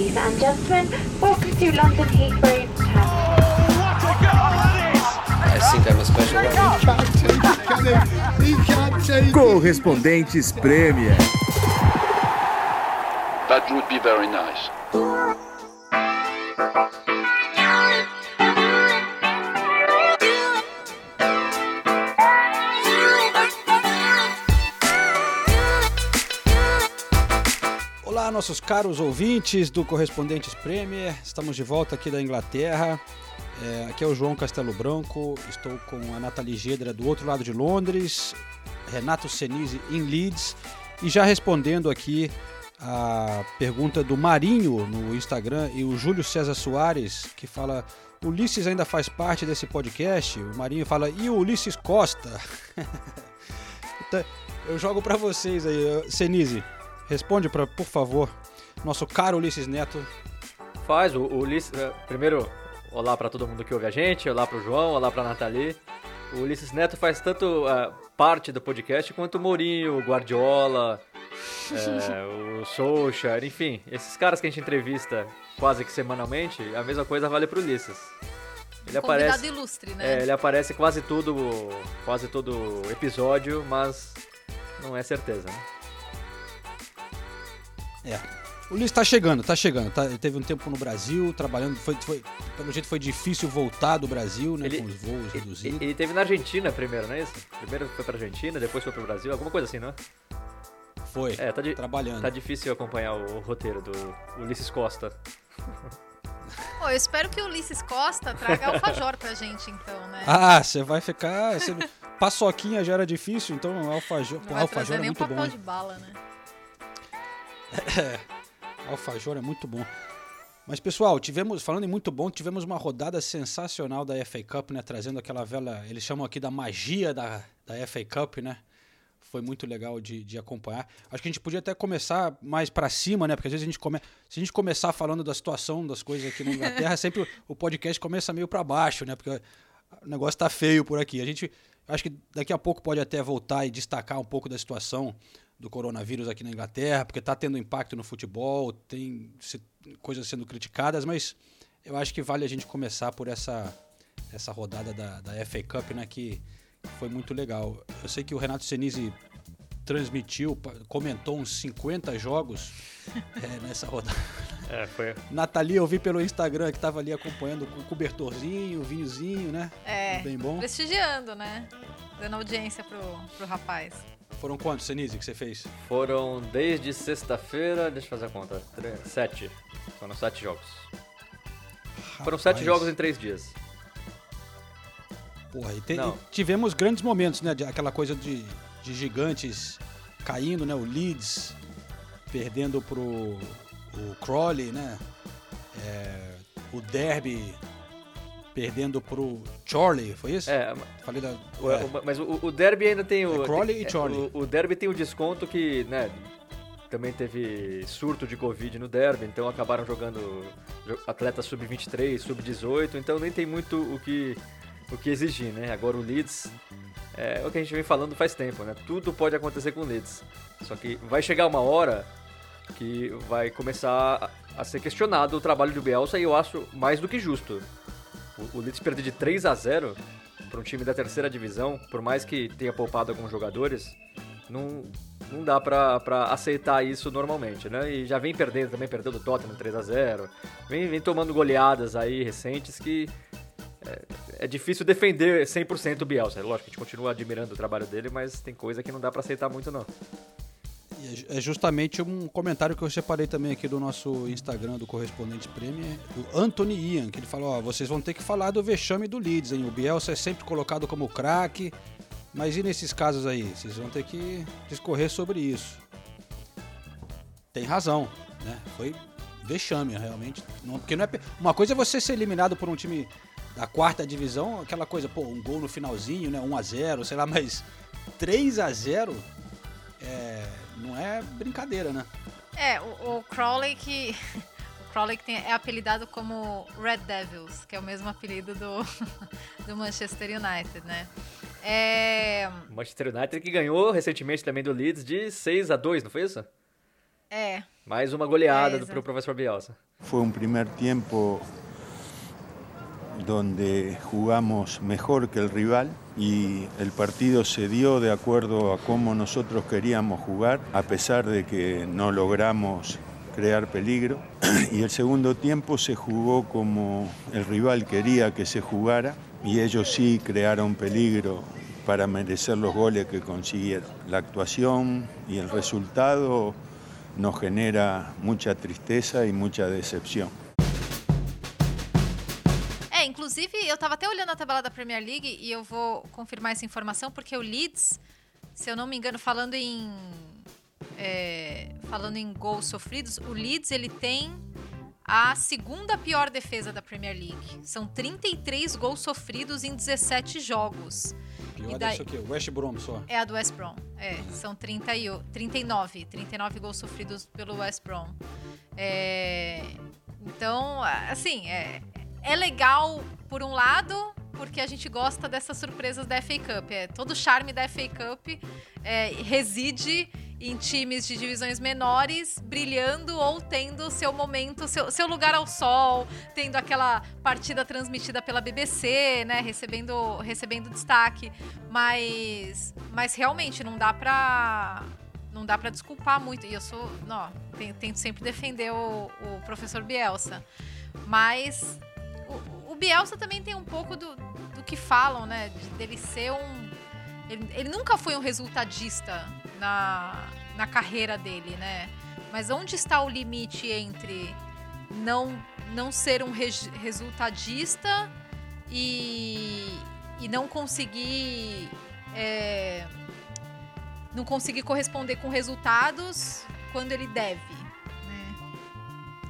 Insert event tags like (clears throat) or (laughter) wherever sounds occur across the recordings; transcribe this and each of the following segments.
Ladies and gentlemen, welcome to London Heathrow International. I think I'm a special one. Correspondentes Premier. That would be very nice. Olá, nossos caros ouvintes do Correspondentes Premier. Estamos de volta aqui da Inglaterra. É, aqui é o João Castelo Branco. Estou com a Nathalie Gedra do outro lado de Londres, Renato Senise em Leeds. E já respondendo aqui a pergunta do Marinho no Instagram e o Júlio César Soares, que fala: Ulisses ainda faz parte desse podcast? O Marinho fala: e o Ulisses Costa? (laughs) então, eu jogo para vocês aí, Senise. Responde, pra, por favor, nosso caro Ulisses Neto. Faz, o, o Ulisses. eh, Primeiro, olá para todo mundo que ouve a gente, olá pro João, olá pra Nathalie. O Ulisses Neto faz tanto eh, parte do podcast quanto o Mourinho, o Guardiola, (laughs) eh, o Solskjaer, enfim, esses caras que a gente entrevista quase que semanalmente, a mesma coisa vale pro Ulisses. Ele Convidado aparece, ilustre, né? é, ele aparece quase todo, quase todo episódio, mas não é certeza, né? É. O Ulisses tá chegando, tá chegando. Tá, ele teve um tempo no Brasil, trabalhando. Foi, foi, pelo jeito foi difícil voltar do Brasil, né? Ele- com os voos Ele, reduzidos. ele teve na Argentina primeiro, não é isso? Primeiro foi pra Argentina, depois foi pro Brasil, alguma coisa assim, não é? Foi. É, tá, di- trabalhando. tá difícil acompanhar o, o roteiro do Ulisses Costa. Pô, eu espero que o Ulisses Costa traga alfajor pra gente, então, né? Ah, você vai ficar. Você... Paçoquinha já era difícil, então alfajor. Não Pô, vai alfajor trazer é nem um muito papel bom. de bala, né? (laughs) Alfajor é muito bom. Mas, pessoal, tivemos, falando em muito bom, tivemos uma rodada sensacional da FA Cup, né? Trazendo aquela vela, eles chamam aqui da magia da, da FA Cup, né? Foi muito legal de, de acompanhar. Acho que a gente podia até começar mais pra cima, né? Porque às vezes a gente come... se a gente começar falando da situação das coisas aqui na Inglaterra, (laughs) sempre o podcast começa meio pra baixo, né? Porque o negócio tá feio por aqui. A gente acho que daqui a pouco pode até voltar e destacar um pouco da situação do coronavírus aqui na Inglaterra, porque está tendo impacto no futebol, tem se- coisas sendo criticadas, mas eu acho que vale a gente começar por essa, essa rodada da, da FA Cup, né, que foi muito legal. Eu sei que o Renato Senise transmitiu, comentou uns 50 jogos é, nessa rodada. (laughs) É, foi. Nathalie, eu vi pelo Instagram que estava ali acompanhando com cobertorzinho, vinhozinho, né? É, Bem bom. prestigiando, né? Dando audiência pro, pro rapaz. Foram quantos, Senise, que você fez? Foram desde sexta-feira, deixa eu fazer a conta, tre- sete. Foram sete jogos. Foram sete Rapaz. jogos em três dias. Porra, e, te- e tivemos grandes momentos, né? de- aquela coisa de, de gigantes caindo, né? O Leeds perdendo pro o Crawley, né? É, o Derby perdendo pro Chorley, foi isso? É, Falei da. o- é. mas o, o Derby ainda tem o. É Crawley tem- e Chorley. O, o Derby tem o desconto que, né? Também teve surto de Covid no Derby, então acabaram jogando jo- atletas sub-23, sub-18, então nem tem muito o que, o que exigir, né? Agora o Leeds é o que a gente vem falando faz tempo, né? Tudo pode acontecer com o Leeds. Só que vai chegar uma hora que vai começar a ser questionado o trabalho do Bielsa e eu acho mais do que justo. O, Leeds perder de 3 a 0 para um time da terceira divisão, por mais que tenha poupado alguns jogadores, não, não dá pra aceitar isso normalmente, né? E já vem perdendo, também perdeu do Tottenham 3 a 0 vem, vem tomando goleadas aí recentes que é, é difícil defender 100% o Bielsa. Lógico a gente continua admirando o trabalho dele, mas tem coisa que não dá pra aceitar muito não. É É justamente um comentário que eu separei também aqui do nosso Instagram do correspondente Premier, do Anthony Ian, que ele falou: ó, vocês vão ter que falar do vexame do Leeds, hein? O Bielsa é sempre colocado como craque, mas e nesses casos aí? Vocês vão ter que discorrer sobre isso. Tem razão, né? Foi vexame, realmente. Não- porque não é, uma coisa é você ser eliminado por um time da quarta divisão, aquela coisa, pô, um gol no finalzinho, né? 1 a 0 sei lá, mas 3 a 0 é, não é brincadeira, né? É, o, o Crowley que. (laughs) O Crowley que tem- é apelidado como Red Devils, que é o mesmo apelido do, (laughs) do Manchester United, né? É. O Manchester United que ganhou recentemente também do Leeds de 6 a 2 não foi isso? É. Mais uma goleada É, do, pro professor Bielsa. Fue un primer tiempo donde jugamos mejor que el rival y el partido se dio de acuerdo a cómo nosotros queríamos jugar, a pesar de que no logramos crear peligro. (clears throat) Y el segundo tiempo se jugó como el rival quería que se jugara y ellos sí crearon peligro para merecer los goles que consiguieron. La actuación y el resultado nos genera mucha tristeza y mucha decepción. É, inclusive, eu tava até olhando a tabela da Premier League e eu vou confirmar essa informação, porque o Leeds, se eu não me engano, falando em. é, falando em gols sofridos, o Leeds ele tem a segunda pior defesa da Premier League. São 33 gols sofridos em 17 jogos. Pior E daí- ser o quê? West Brom só. É a do West Brom. É, são 30 e o- 39. 39 gols sofridos pelo West Brom. É, então, assim, é, é legal por um lado, porque a gente gosta dessas surpresas da FA Cup. É, todo o charme da FA Cup é, reside em times de divisões menores brilhando ou tendo seu momento, seu, seu lugar ao sol, tendo aquela partida transmitida pela BBC, né, recebendo, recebendo destaque. Mas, mas realmente não dá pra não dá pra desculpar muito. E eu sou, não, ten- tento sempre defender o, o professor Bielsa. Mas Bielsa também tem um pouco do, do que falam, né? de- dele ser um. Ele, ele nunca foi um resultadista na, na carreira dele, né? Mas onde está o limite entre não, não ser um res- resultadista e, e não conseguir. é, não conseguir corresponder com resultados quando ele deve, né?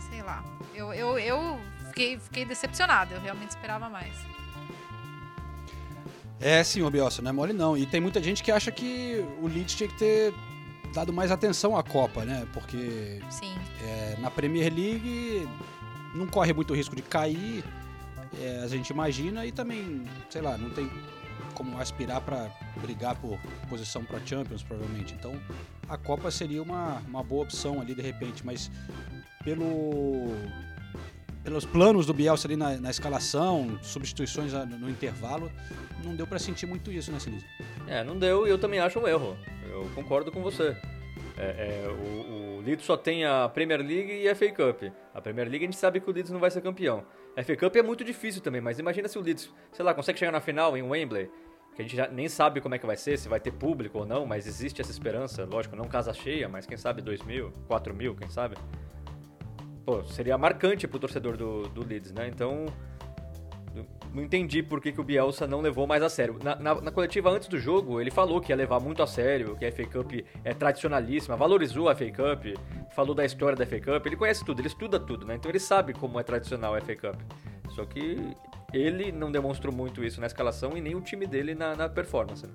Sei lá. Eu, eu, eu fiquei, fiquei decepcionada, eu realmente esperava mais. É, sim, Bielsa, não é mole não. E tem muita gente que acha que o Leeds tinha que ter dado mais atenção à Copa, né? Porque é, na Premier League não corre muito risco de cair, é, a gente imagina, e também, sei lá, não tem como aspirar para brigar por posição para Champions, provavelmente. Então, a Copa seria uma, uma boa opção ali, de repente, mas pelo pelos planos do Bielsa ali na, na escalação, substituições ah, no intervalo, não deu para sentir muito isso, né, Sinise? É, não deu e eu também acho um erro. Eu concordo com você. É, é, o, o Leeds só tem a Premier League e a FA Cup. A Premier League a gente sabe que o Leeds não vai ser campeão. A FA Cup é muito difícil também, mas imagina se o Leeds, sei lá, consegue chegar na final em Wembley, que a gente já nem sabe como é que vai ser, se vai ter público ou não, mas existe essa esperança, lógico, não casa cheia, mas quem sabe 2 mil, 4 mil, quem sabe? Pô, seria marcante pro torcedor do, do Leeds, né? Então, não entendi por que, que o Bielsa não levou mais a sério. Na, na- na coletiva antes do jogo, ele falou que ia levar muito a sério, que a FA Cup é tradicionalíssima, valorizou a FA Cup, falou da história da FA Cup, ele conhece tudo, ele estuda tudo, né? Então ele sabe como é tradicional a FA Cup. Só que ele não demonstrou muito isso na escalação e nem o time dele na, na performance. né?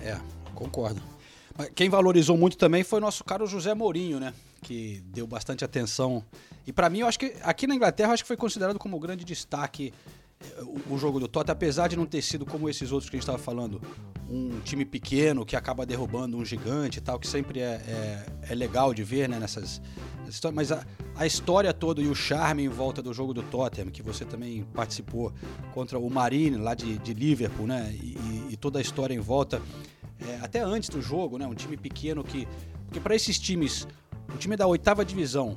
É, concordo. Quem valorizou muito também foi nosso caro José Mourinho, né? Que deu bastante atenção. E pra mim, eu acho que aqui na Inglaterra, acho que foi considerado como grande destaque eh, o, o jogo do Tottenham, apesar de não ter sido como esses outros que a gente estava falando, um time pequeno que acaba derrubando um gigante e tal, que sempre é, é, é legal de ver, né? Nessas, nessas histórias. Mas a, a história toda e o charme em volta do jogo do Tottenham, que você também participou contra o Marine lá de, de Liverpool, né? E- e toda a história em volta é, até antes do jogo, né? Um time pequeno que. Porque para esses times, o time da oitava divisão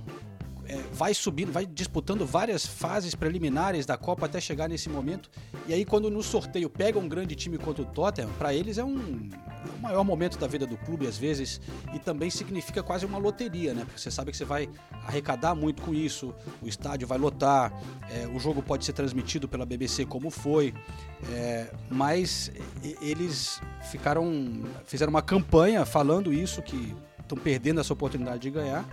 é, vai subindo, vai disputando várias fases preliminares da Copa até chegar nesse momento. E aí, quando no sorteio pega um grande time contra o Tottenham, para eles é um é o maior momento da vida do clube, às vezes, e também significa quase uma loteria, né? Porque você sabe que você vai arrecadar muito com isso, o estádio vai lotar, é, o jogo pode ser transmitido pela BBC como foi, é, mas eles ficaram, fizeram uma campanha falando isso, que estão perdendo essa oportunidade de ganhar,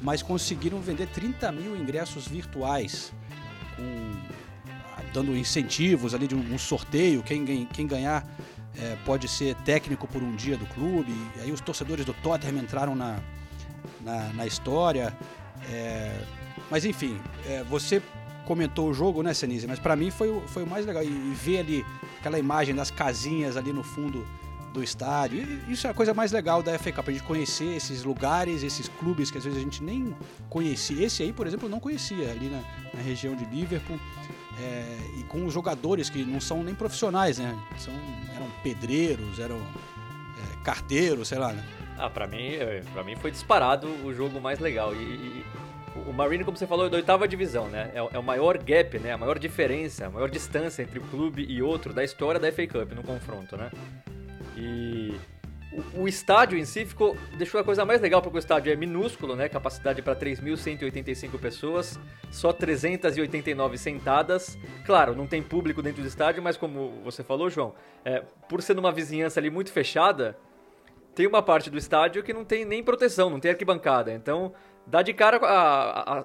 mas conseguiram vender 30 mil ingressos virtuais, com- dando incentivos ali de um, sorteio, quem, quem ganhar é, pode ser técnico por um dia do clube, e aí os torcedores do Tottenham entraram na, na, na história, é, mas enfim, é, você comentou o jogo, né, Senise? Mas pra mim foi, foi o mais legal. E, e ver ali aquela imagem das casinhas ali no fundo do estádio. E isso é a coisa mais legal da FA Cup, a gente conhecer esses lugares, esses clubes que às vezes a gente nem conhecia. Esse aí, por exemplo, eu não conhecia, ali na, na região de Liverpool. É, e com os jogadores que não são nem profissionais, né? São, eram pedreiros, eram é, carteiros, sei lá, né? Ah, pra mim, é, pra mim foi disparado o jogo mais legal. E, e o Marine, como você falou, é da oitava divisão, né? É, é, o maior gap, né? A maior diferença, a maior distância entre um clube e outro da história da FA Cup no confronto, né? E o, o estádio em si ficou, deixou a coisa mais legal porque o estádio é minúsculo, né? Capacidade para 3.185 pessoas, só 389 sentadas. Claro, não tem público dentro do estádio, mas como você falou, João, é, por ser numa vizinhança ali muito fechada, tem uma parte do estádio que não tem nem proteção, não tem arquibancada. Então, dá de cara a, a, a,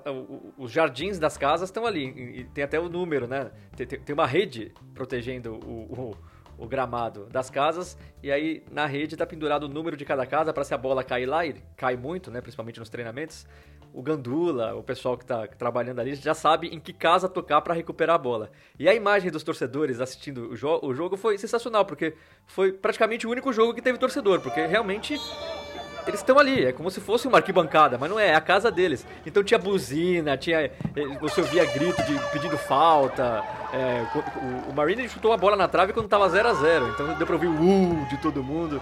os jardins das casas estão ali. E tem até o número, né? Tem, tem uma rede protegendo o, o o gramado das casas e aí na rede tá pendurado o número de cada casa para se a bola cair lá e cai muito, né, principalmente nos treinamentos. O Gandula, o pessoal que tá trabalhando ali já sabe em que casa tocar para recuperar a bola. E a imagem dos torcedores assistindo o, jo o jogo foi sensacional, porque foi praticamente o único jogo que teve torcedor, porque realmente eles estão ali, é como se fosse uma arquibancada, mas não é, é a casa deles. Então tinha buzina, tinha. Eh, você ouvia grito de pedindo falta. É, o, o Marine chutou a bola na trave quando tava 0 a 0 então deu pra ouvir o uh de todo mundo.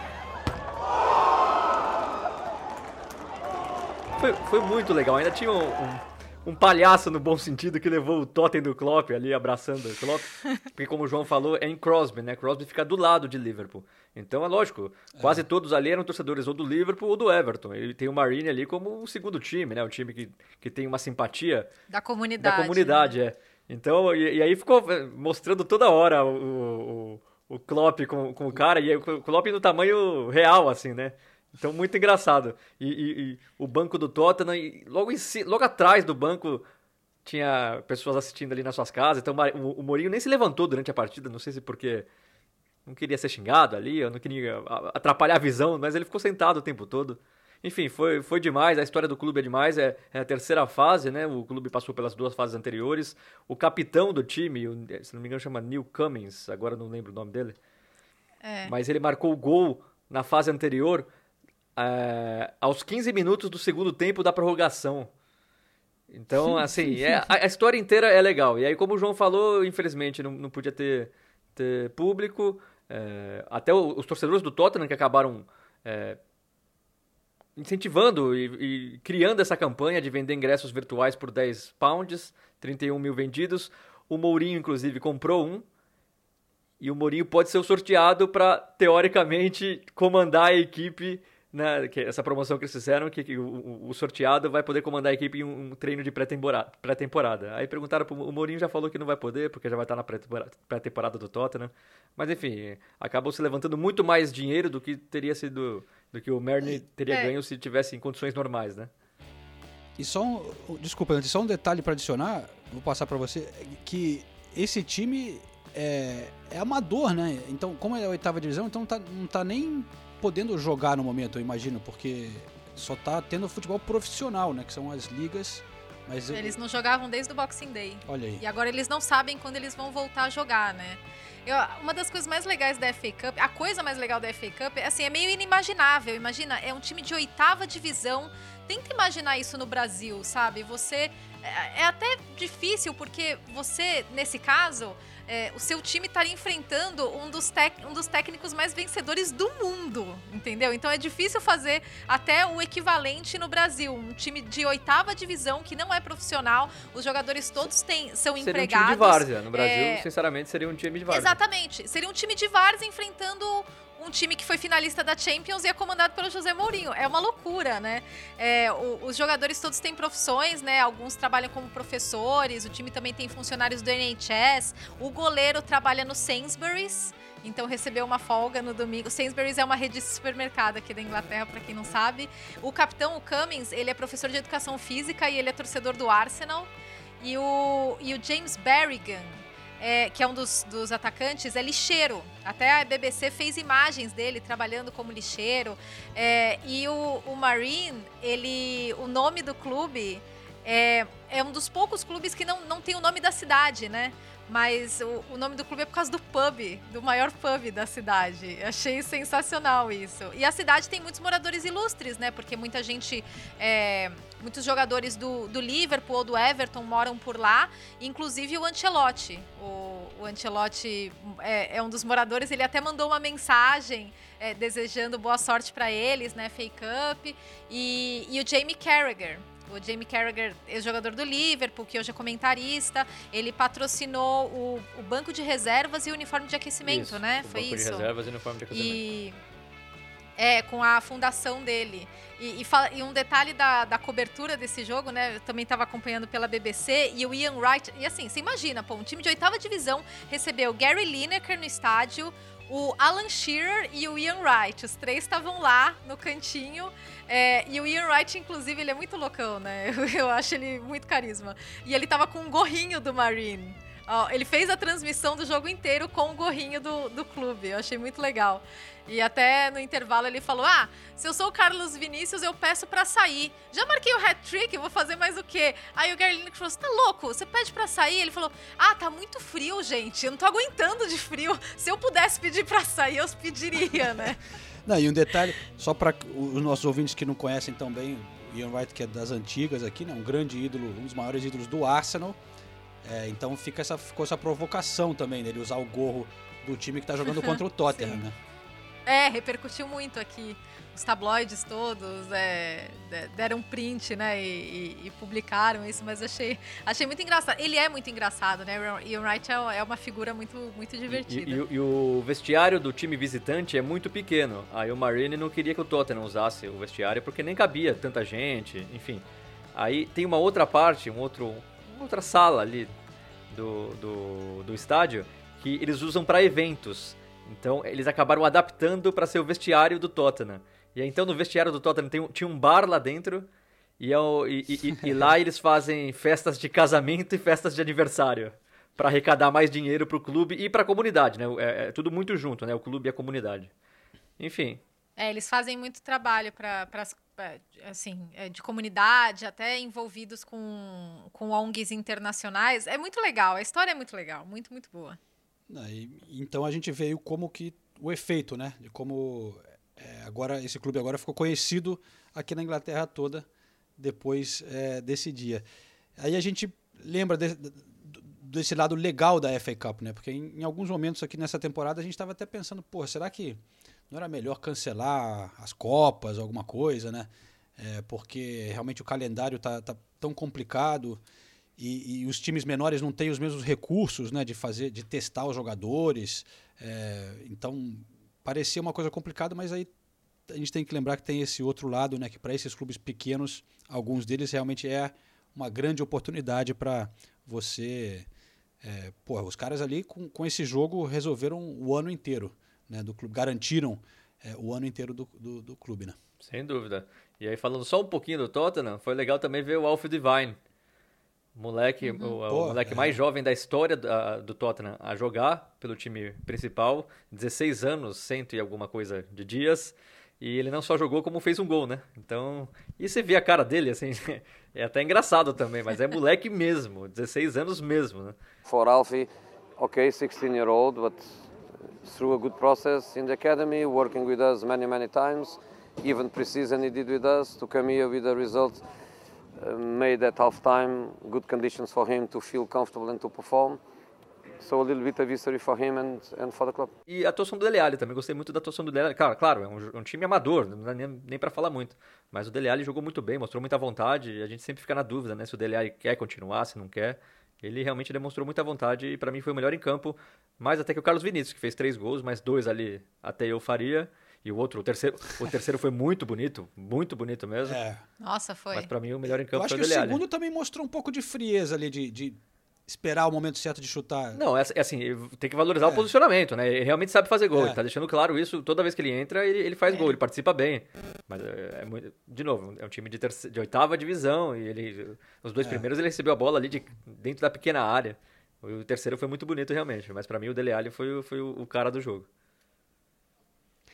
Foi, foi muito legal, ainda tinha um, um um palhaço no bom sentido que levou o totem do Klopp ali abraçando o Klopp. (laughs) Porque como o João falou, é em Crosby, né? Crosby fica do lado de Liverpool. Então é lógico, quase todos ali eram torcedores ou do Liverpool ou do Everton. Ele tem o Marine ali como o segundo time, né? O time que, que tem uma simpatia da comunidade. Da comunidade, né? é. Então, e, e, aí ficou é, mostrando toda hora o, o, o Klopp com, com o cara, e o Klopp no tamanho real, assim, né? Então, muito engraçado. E, e, e o banco do Tottenham, logo, em, logo atrás do banco tinha pessoas assistindo ali nas suas casas. Então, o, o Mourinho nem se levantou durante a partida, não sei se porque não queria ser xingado ali, eu não queria atrapalhar a visão, mas ele ficou sentado o tempo todo. Enfim, foi, foi demais, a história do clube é demais, é, é, a terceira fase, né? O clube passou pelas duas fases anteriores. O capitão do time, o, se não me engano, chama Neil Cummings, agora não lembro o nome dele. É. Mas ele marcou o gol na fase anterior é, aos 15 minutos do segundo tempo da prorrogação. Então, assim, é, a, a, história inteira é legal. E aí, como o João falou, infelizmente não, não podia ter, ter público. É, até os torcedores do Tottenham que acabaram é, incentivando e, e, criando essa campanha de vender ingressos virtuais por 10 pounds, 31 mil vendidos. O Mourinho, inclusive, comprou um. E o Mourinho pode ser o sorteado para, teoricamente, comandar a equipe né, que essa promoção que eles fizeram, que, que o, o, sorteado vai poder comandar a equipe em um, um treino de pré-temporada. Pré Aí perguntaram pro o Mourinho já falou que não vai poder, porque já vai estar na pré-temporada do Tottenham. Mas enfim, acabou se levantando muito mais dinheiro do que teria sido do que o Merny teria é. ganho se tivesse em condições normais, né? E só um, desculpa, antes só um detalhe para adicionar, vou passar para você que esse time é, é amador, né? Então, como é a oitava divisão, então tá, não tá nem podendo jogar no momento, eu imagino, porque só tá tendo futebol profissional, né? Que são as ligas. Mas eles eu... não jogavam desde o Boxing Day. Olha aí. E agora eles não sabem quando eles vão voltar a jogar, né? Eu, uma das coisas mais legais da FA Cup, a coisa mais legal da FA Cup, assim, é meio inimaginável. Imagina, é um time de oitava divisão. Tenta imaginar isso no Brasil, sabe? Você. É, é até difícil, porque você, nesse caso, é, o seu time estaria enfrentando um dos, um dos técnicos mais vencedores do mundo, entendeu? Então é difícil fazer até o equivalente no Brasil. Um time de oitava divisão que não é profissional, os jogadores todos têm, são seria empregados. Seria um time de várzea. No Brasil, é... sinceramente, seria um time de várzea. Exatamente. Seria um time de várzea enfrentando um time que foi finalista da Champions e é comandado pelo José Mourinho. É uma loucura, né? É, o, os jogadores todos têm profissões, né? Alguns trabalham como professores, o time também tem funcionários do NHS, o goleiro trabalha no Sainsbury's. Então recebeu uma folga no domingo. Sainsbury's é uma rede de supermercado aqui da Inglaterra, para quem não sabe. O capitão, o Cummings, ele é professor de educação física e ele é torcedor do Arsenal. E o, e o James Berrigan, é, que é um dos, dos, atacantes, é lixeiro. Até a BBC fez imagens dele trabalhando como lixeiro. É, e o, o Marine, ele, o nome do clube é, é, um dos poucos clubes que não, não tem o nome da cidade, né? Mas o, o, nome do clube é por causa do pub, do maior pub da cidade. Achei sensacional isso. E a cidade tem muitos moradores ilustres, né? Porque muita gente, é, muitos jogadores do, do Liverpool ou do Everton moram por lá, inclusive o Ancelotti. O, o Ancelotti é, é um dos moradores, ele até mandou uma mensagem é, desejando boa sorte para eles, né? Fake Cup. E, e o Jamie Carragher, o Jamie Carragher, ex-jogador do Liverpool, que hoje é comentarista, ele patrocinou o, o, banco de reservas e o uniforme de aquecimento, isso, né? O Foi banco isso. de reservas e uniforme de aquecimento. E é, com a fundação dele. E, e, fala, e um detalhe da, da, cobertura desse jogo, né? Eu também estava acompanhando pela BBC e o Ian Wright. E assim, você imagina, pô, um time de oitava divisão recebeu Gary Lineker no estádio, o Alan Shearer e o Ian Wright. Os três estavam lá no cantinho. É, e o Ian Wright, inclusive, ele é muito loucão, né? (laughs) Eu, acho ele muito carisma. E ele tava com um gorrinho do Marine. Ó, ele fez a transmissão do jogo inteiro com o gorrinho do, do clube. Eu achei muito legal. E até no intervalo ele falou: Ah, se eu sou o Carlos Vinícius, eu peço para sair. Já marquei o hat-trick, vou fazer mais o quê? Aí o Gary Lineker falou: Você tá louco? Você pede para sair? Ele falou: Ah, tá muito frio, gente. Eu não tô aguentando de frio. Se eu pudesse pedir para sair, eu pediria, né? (laughs) Não, e um detalhe, só para os nossos ouvintes que não conhecem tão bem, o Ian Wright, que é das antigas aqui, né? Um grande ídolo, um dos maiores ídolos do Arsenal. É, então fica essa, ficou essa provocação também dele usar o gorro do time que está jogando contra o (laughs) Tottenham, né? É, repercutiu muito aqui. Os tabloides todos é, deram print, né? E, e, e, publicaram isso, mas achei, achei muito engraçado. Ele é muito engraçado, né? Ian Wright é, é uma figura muito, muito divertida. E, e, o vestiário do time visitante é muito pequeno. Aí o Marine não queria que o Tottenham usasse o vestiário porque nem cabia tanta gente, enfim. Aí tem uma outra parte, um outro, outra sala ali do, do, do estádio que eles usam para eventos. Então eles acabaram adaptando para ser o vestiário do Tottenham. E então no vestiário do Tottenham tem, tinha um bar lá dentro e, é o, e, e, e (laughs) lá eles fazem festas de casamento e festas de aniversário para arrecadar mais dinheiro para o clube e para a comunidade, né? É, é, tudo muito junto, né? O clube e a comunidade. Enfim. É, eles fazem muito trabalho para assim é, de comunidade, até envolvidos com, com ONGs internacionais. É muito legal. A história é muito legal, muito muito boa. Então a gente veio como que o efeito, né? De como é, agora esse clube agora ficou conhecido aqui na Inglaterra toda depois é, desse dia. Aí a gente lembra de, de, desse lado legal da FA Cup, né? Porque em, em alguns momentos aqui nessa temporada a gente estava até pensando, pô, será que não era melhor cancelar as copas, alguma coisa, né? É, porque realmente o calendário tá, tá tão complicado e, e, os times menores não têm os mesmos recursos né, de fazer, de testar os jogadores. É, então parecia uma coisa complicada, mas aí a gente tem que lembrar que tem esse outro lado, né, que para esses clubes pequenos, alguns deles realmente é uma grande oportunidade para você. É, porra, os caras ali com, com esse jogo resolveram o ano inteiro né, do clube, garantiram é, o ano inteiro do, do, do, clube. Né? Sem dúvida. E aí, falando só um pouquinho do Tottenham, foi legal também ver o Alf Divine, moleque, uhum. o, Pô, o, moleque é. mais jovem da história do, do Tottenham a jogar pelo time principal, 16 anos, cento e alguma coisa de dias. E ele não só jogou como fez um gol, né? Então, e você vê a cara dele, assim, (laughs) é até engraçado também, mas é moleque mesmo, 16 anos mesmo, né? For Alfie, okay, 16 year old, but through a good process in the academy, working with us many, many times, even pre-season he did with us to come here with a result uh, made at half time good conditions for him to feel comfortable and to perform. So a little bit of history for him and, and for the club. E a atuação do Dele Alli também, gostei muito da atuação do Dele Alli. Claro, é um, um, time amador, não dá nem, nem para falar muito. Mas o Dele Alli jogou muito bem, mostrou muita vontade. A gente sempre fica na dúvida, né, se o Dele Alli quer continuar, se não quer. Ele realmente demonstrou muita vontade e para mim foi o melhor em campo, mais até que o Carlos Vinícius, que fez três gols, mais dois ali até eu faria. E o outro, o terceiro, o terceiro foi muito bonito, muito bonito mesmo. É. Nossa, foi. Mas para mim o melhor em campo eu acho foi o que o segundo também mostrou um pouco de frieza ali, de, de esperar o momento certo de chutar. Não, é, é assim, tem que valorizar é. o posicionamento, né? Ele realmente sabe fazer gol, é. ele tá deixando claro isso, toda vez que ele entra, ele, ele faz é. gol, ele participa bem. Mas, é, é muito, de novo, é um time de, terceira, de oitava divisão, e ele, os dois é. primeiros ele recebeu a bola ali de, dentro da pequena área. O terceiro foi muito bonito, realmente, mas para mim o Dele Alli foi, foi o, o cara do jogo.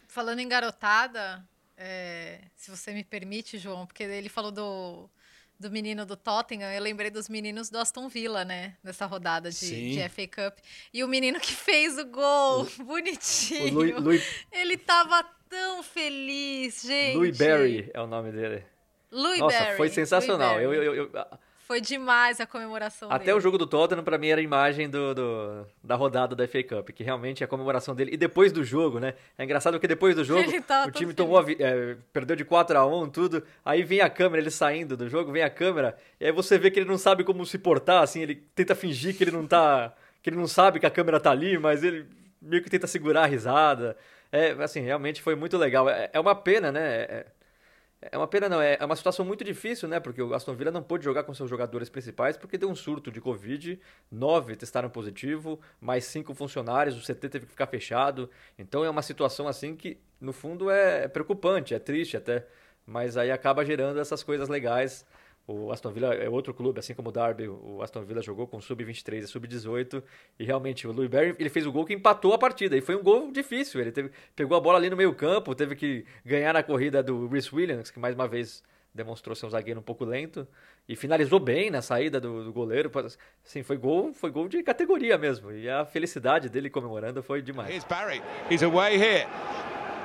Falando em garotada, é, se você me permite, João, porque ele falou do, do menino do Tottenham, eu lembrei dos meninos do Aston Villa, né? Nessa rodada de, de FA Cup. E o menino que fez o gol, (laughs) bonitinho. O Louis, Louis, Ele tava tão feliz, gente. Louis Barry é o nome dele. Louis Nossa, Barry, foi sensacional. Eu, eu- eu- Foi demais a comemoração até dele. o jogo do Tottenham, pra mim, era a imagem do, do- da rodada da FA Cup, que realmente é a comemoração dele. E depois do jogo, né? É engraçado porque depois do jogo, (laughs) tava o time tomou a é, perdeu de 4 a 1 tudo. Aí vem a câmera, ele saindo do jogo, vem a câmera, e aí você vê que ele não sabe como se portar, assim, ele tenta fingir que ele não tá. que ele não sabe que a câmera tá ali, mas ele meio que tenta segurar a risada. É, assim, realmente foi muito legal. É, é uma pena, né? É- é uma pena, não. É é uma situação muito difícil, né? Porque o Aston Villa não pôde jogar com seus jogadores principais porque deu um surto de Covid. Nove testaram positivo, mais cinco funcionários, o CT teve que ficar fechado. Então é uma situação assim que, no fundo, é preocupante, é triste até. Mas aí acaba gerando essas coisas legais. O Aston Villa é outro clube, assim como o Derby. O Aston Villa jogou com sub-23 e sub-18. E realmente, o Louis Barry ele fez o gol que empatou a partida. E foi um gol difícil. Ele teve, pegou a bola ali no meio campo, teve que ganhar na corrida do Rhys Williams, que mais uma vez demonstrou ser um zagueiro um pouco lento. E finalizou bem na saída do, do goleiro. Assim, foi gol, foi gol de categoria mesmo. E a felicidade dele comemorando foi demais. Barry. He's away here.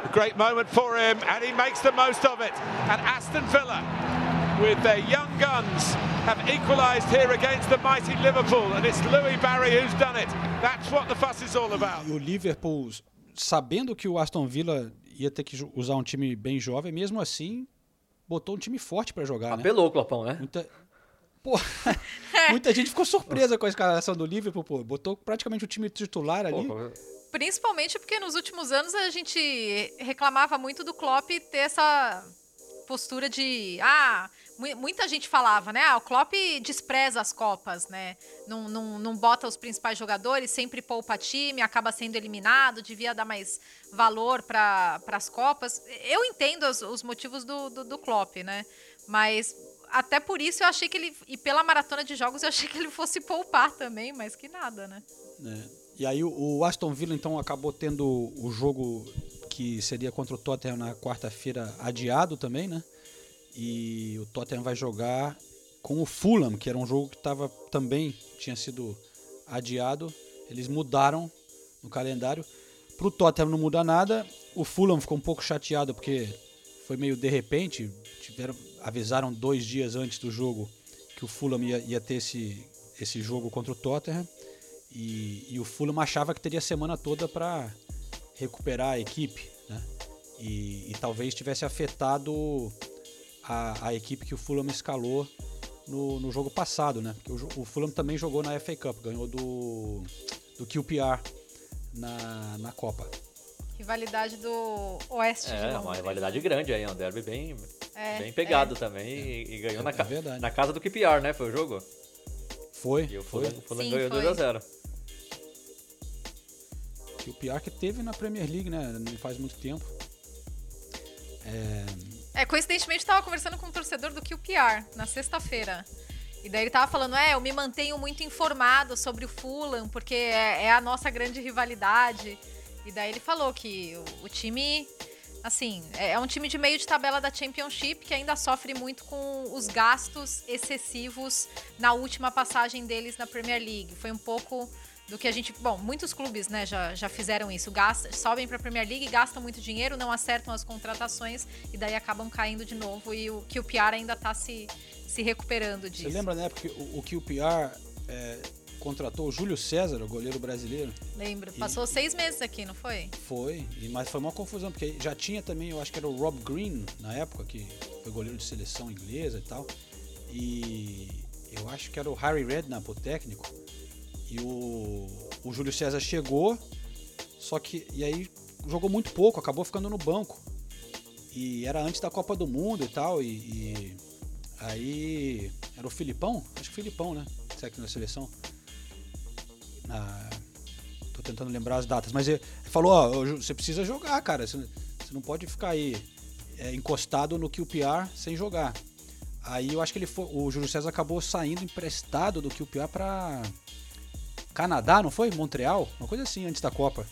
A great moment for him, and he makes the most of it. And Aston Villa, with their young guns, have equalised here against the mighty Liverpool. And it's Louis Barry who's done it. That's what the fuss is all about. E o Liverpool, sabendo que o Aston Villa ia ter que usar um time bem jovem, mesmo assim, botou um time forte pra jogar, né? Apelou o Clopão, né? Muita... Pô, (laughs) muita gente ficou surpresa com a escalação do Liverpool, pô. Botou praticamente o time titular ali. Pô, Principalmente porque nos últimos anos a gente reclamava muito do Klopp ter essa postura de. Ah, muita gente falava, né? Ah, o Klopp despreza as Copas, né? Não, não, não bota os principais jogadores, sempre poupa time, acaba sendo eliminado, devia dar mais valor para as Copas. Eu entendo os, os motivos do, do, do Klopp, né? Mas até por isso eu achei que ele. E pela maratona de jogos eu achei que ele fosse poupar também, mas que nada, né? né? E aí o Aston Villa então acabou tendo o jogo que seria contra o Tottenham na quarta-feira adiado também, né? E o Tottenham vai jogar com o Fulham, que era um jogo que tava, também tinha sido adiado. Eles mudaram no calendário. Pro Tottenham não muda nada. O Fulham ficou um pouco chateado porque foi meio de repente. Tiveram, avisaram dois dias antes do jogo que o Fulham ia, ia ter esse, esse jogo contra o Tottenham. E, e o Fulham achava que teria a semana toda para recuperar a equipe, né? E, e talvez tivesse afetado a, a equipe que o Fulham escalou no, no jogo passado, né? Porque o, o Fulham também jogou na FA Cup, ganhou do, do QPR na, na Copa. Rivalidade do Oeste É, uma rivalidade grande aí, é um derby bem, É, bem pegado também e, e ganhou É, na, ca- é verdade. na casa do QPR, né? Foi o jogo? Foi, E o foi. Fulham, o Fulham Sim, ganhou foi. 2x0. QPR que teve na Premier League, né? Não faz muito tempo. É, coincidentemente, eu tava conversando com um torcedor do QPR na sexta-feira. E daí ele tava falando, é, eu me mantenho muito informado sobre o Fulham, porque é, é a nossa grande rivalidade. E daí ele falou que o, o time, assim, é, é um time de meio de tabela da Championship que ainda sofre muito com os gastos excessivos na última passagem deles na Premier League. Foi um pouco do que a gente. Bom, muitos clubes né, já, já fizeram isso. Gastam, sobem para a Premier League, gastam muito dinheiro, não acertam as contratações e daí acabam caindo de novo. E o que o Piar ainda está se, se recuperando disso. Você lembra na época que o, o QPR é, contratou o Júlio César, o goleiro brasileiro? Lembro. Passou seis meses aqui, não foi? Foi, e- mas foi uma confusão, porque já tinha também, eu acho que era o Rob Green na época, que foi goleiro de seleção inglesa e tal. E eu acho que era o Harry Redknapp, o técnico. E o, o Júlio César chegou, só que. E aí jogou muito pouco, acabou ficando no banco. E era antes da Copa do Mundo e tal. E, e aí. Era o Filipão? Acho que Filipão, né? Técnico da seleção. Na, Tô tentando lembrar as datas, mas ele falou, ó, você precisa jogar, cara. Você, não pode ficar aí é, encostado no QPR sem jogar. Aí eu acho que ele foi, o Júlio César acabou saindo emprestado do QPR pra Canadá, não foi? Montreal? Uma coisa assim antes da Copa.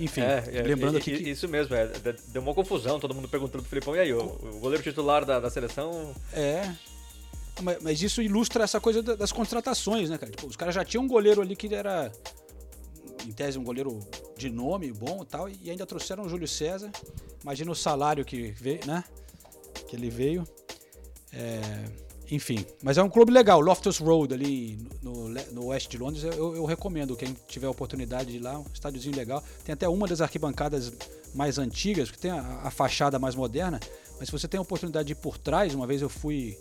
Enfim, lembrando é, aqui i- que- Isso mesmo, é, de- deu uma confusão, todo mundo perguntando pro Filipão, e aí, o, o goleiro titular da, da seleção É. Mas, mas isso ilustra essa coisa da- das contratações, né, cara? Tipo, os caras já tinham um goleiro ali que era, em tese, um goleiro de nome bom e tal, e ainda trouxeram o Júlio César. Imagina o salário que veio, né? Que ele veio. É, enfim, mas é um clube legal, Loftus Road ali no, no oeste de Londres, eu, eu recomendo quem tiver a oportunidade de ir lá, um estádiozinho legal. Tem até uma das arquibancadas mais antigas, que tem a, a fachada mais moderna, mas se você tem a oportunidade de ir por trás, uma vez eu fui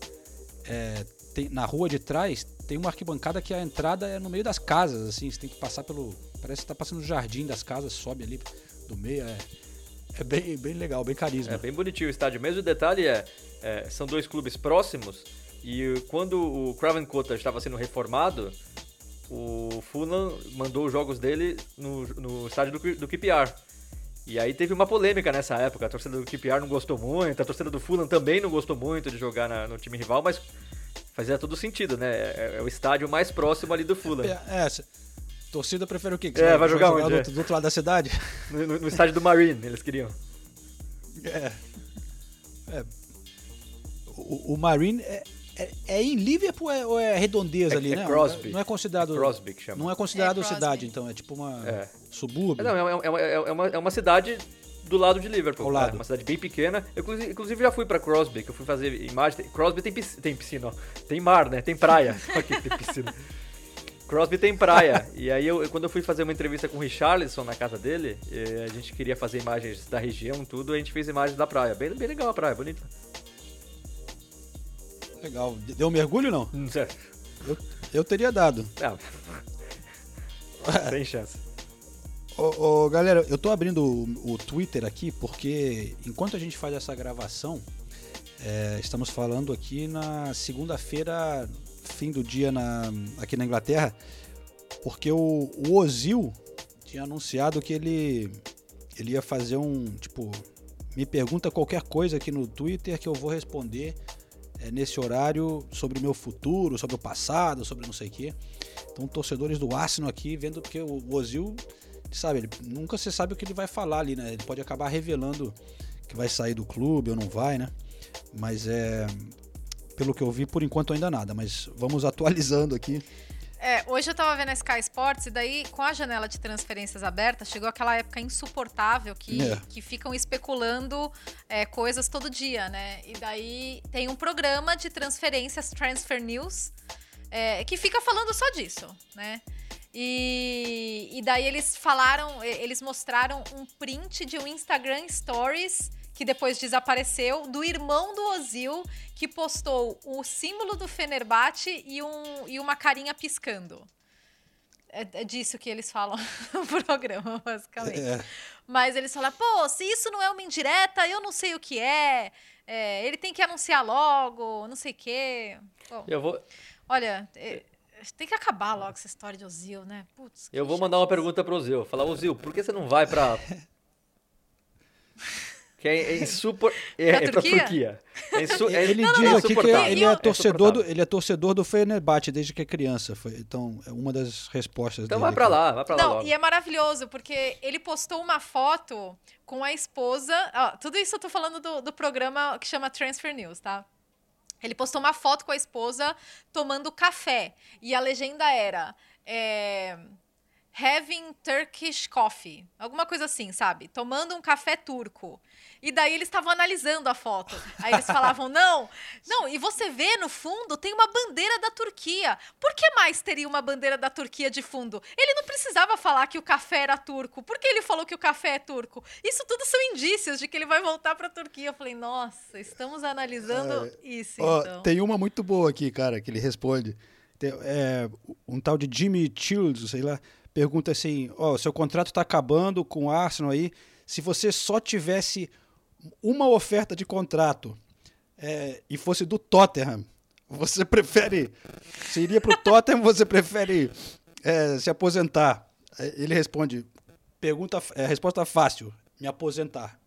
é, tem- na rua de trás, tem uma arquibancada que a entrada é no meio das casas, assim, você tem que passar pelo. Parece que tá passando no jardim das casas, sobe ali do meio, é, é bem, bem legal, bem carisma. É bem bonitinho o estádio. Mesmo detalhe é, é, são dois clubes próximos e quando o Craven Cottage estava sendo reformado, o Fulham mandou os jogos dele no, no estádio do, do QPR. E aí teve uma polêmica nessa época. A torcida do QPR não gostou muito, a torcida do Fulham também não gostou muito de jogar na- no time rival, mas fazia todo sentido, né? É, é o estádio mais próximo ali do Fulham. É, é, torcida prefere o quê? Que É, vai jogar onde, do, outro- do outro lado da cidade? No, no- no estádio do Marine, eles queriam. É. É. O, o Marine é, é, é em Liverpool ou é, ou é redondeza É- ali, é né? Crosby. Não é considerado. É Crosby que chama. Não é considerado É Crosby. cidade, então. É tipo uma É. subúrbio. Não, é, é uma- é uma, é uma cidade do lado de Liverpool. Ao lado. É uma cidade bem pequena. Eu, inclusive, já fui pra Crosby, que eu fui fazer imagem. Crosby tem, pisc- tem piscina, ó. Tem mar, né? Tem praia. (laughs) Aqui tem piscina. Crosby tem praia. E aí, eu, quando eu fui fazer uma entrevista com o Richarlison na casa dele, eh, a gente queria fazer imagens da região, tudo, a gente fez imagens da praia. Bem, bem legal a praia, bonita. Legal. Deu um mergulho não? Hum, sério. Eu, eu teria dado. Não. (laughs) Sem chance. Ô, ô, galera, eu tô abrindo o, o Twitter aqui porque enquanto a gente faz essa gravação, é, estamos falando aqui na segunda-feira, fim do dia na, aqui na Inglaterra, porque o, o Ozil tinha anunciado que ele, ele ia fazer um, tipo, me pergunta qualquer coisa aqui no Twitter que eu vou responder é, nesse horário sobre o meu futuro, sobre o passado, sobre não sei o quê. Então, torcedores do Arsenal aqui vendo porque o Ozil, sabe, ele, nunca você sabe o que ele vai falar ali, né? Ele pode acabar revelando que vai sair do clube ou não vai, né? Mas é. Pelo que eu vi, por enquanto ainda nada, mas vamos atualizando aqui. É, hoje eu tava vendo a Sky Sports e daí, com a janela de transferências aberta, chegou aquela época insuportável que, É. que ficam especulando é, coisas todo dia, né? E daí tem um programa de transferências, Transfer News, é, que fica falando só disso, né? E, e daí eles falaram, eles mostraram um print de um Instagram Stories que depois desapareceu, do irmão do Ozil, que postou o símbolo do Fenerbahçe e, um, e uma carinha piscando. É, é disso que eles falam (laughs) no programa, basicamente. É. Mas eles falam, pô, se isso não é uma indireta, eu não sei o que é. É, ele tem que anunciar logo, não sei o quê. Bom, Eu vou, olha, é, tem que acabar logo essa história de Ozil, né? Putz, eu vou mandar uma pergunta pro Zil. Falar, ô Zil, por que você não vai pra. Que é, é insupor... é, Pra é pra Turquia? É insu... (laughs) é- Ele é diz aqui que insuportável. ele é, É torcedor do, ele é torcedor do Fenerbahçe desde que é criança. Foi, então, é uma das respostas Então dele. vai pra lá, vai pra lá Não, logo. e é maravilhoso, porque ele postou uma foto com a esposa. ó, tudo isso eu tô falando do, do programa que chama Transfer News, tá? Ele postou uma foto com a esposa tomando café. E a legenda era. é, Having Turkish coffee. Alguma coisa assim, sabe? Tomando um café turco. E daí eles estavam analisando a foto. Aí eles falavam: (laughs) não, não, e você vê no fundo tem uma bandeira da Turquia. Por que mais teria uma bandeira da Turquia de fundo? Ele não precisava falar que o café era turco. Por que ele falou que o café é turco? Isso tudo são indícios de que ele vai voltar pra Turquia. Eu falei: nossa, estamos analisando isso, Ó, então. Tem uma muito boa aqui, cara, que ele responde. Tem, é, um tal de Jimmy Childs, sei lá, pergunta assim: ó, seu contrato tá acabando com o Arsenal aí. Se você só tivesse uma oferta de contrato é, e fosse do Tottenham, você (laughs) prefere. Você iria pro Tottenham ou você prefere é, se aposentar? Aí Ele responde: pergunta, é, resposta fácil: me aposentar.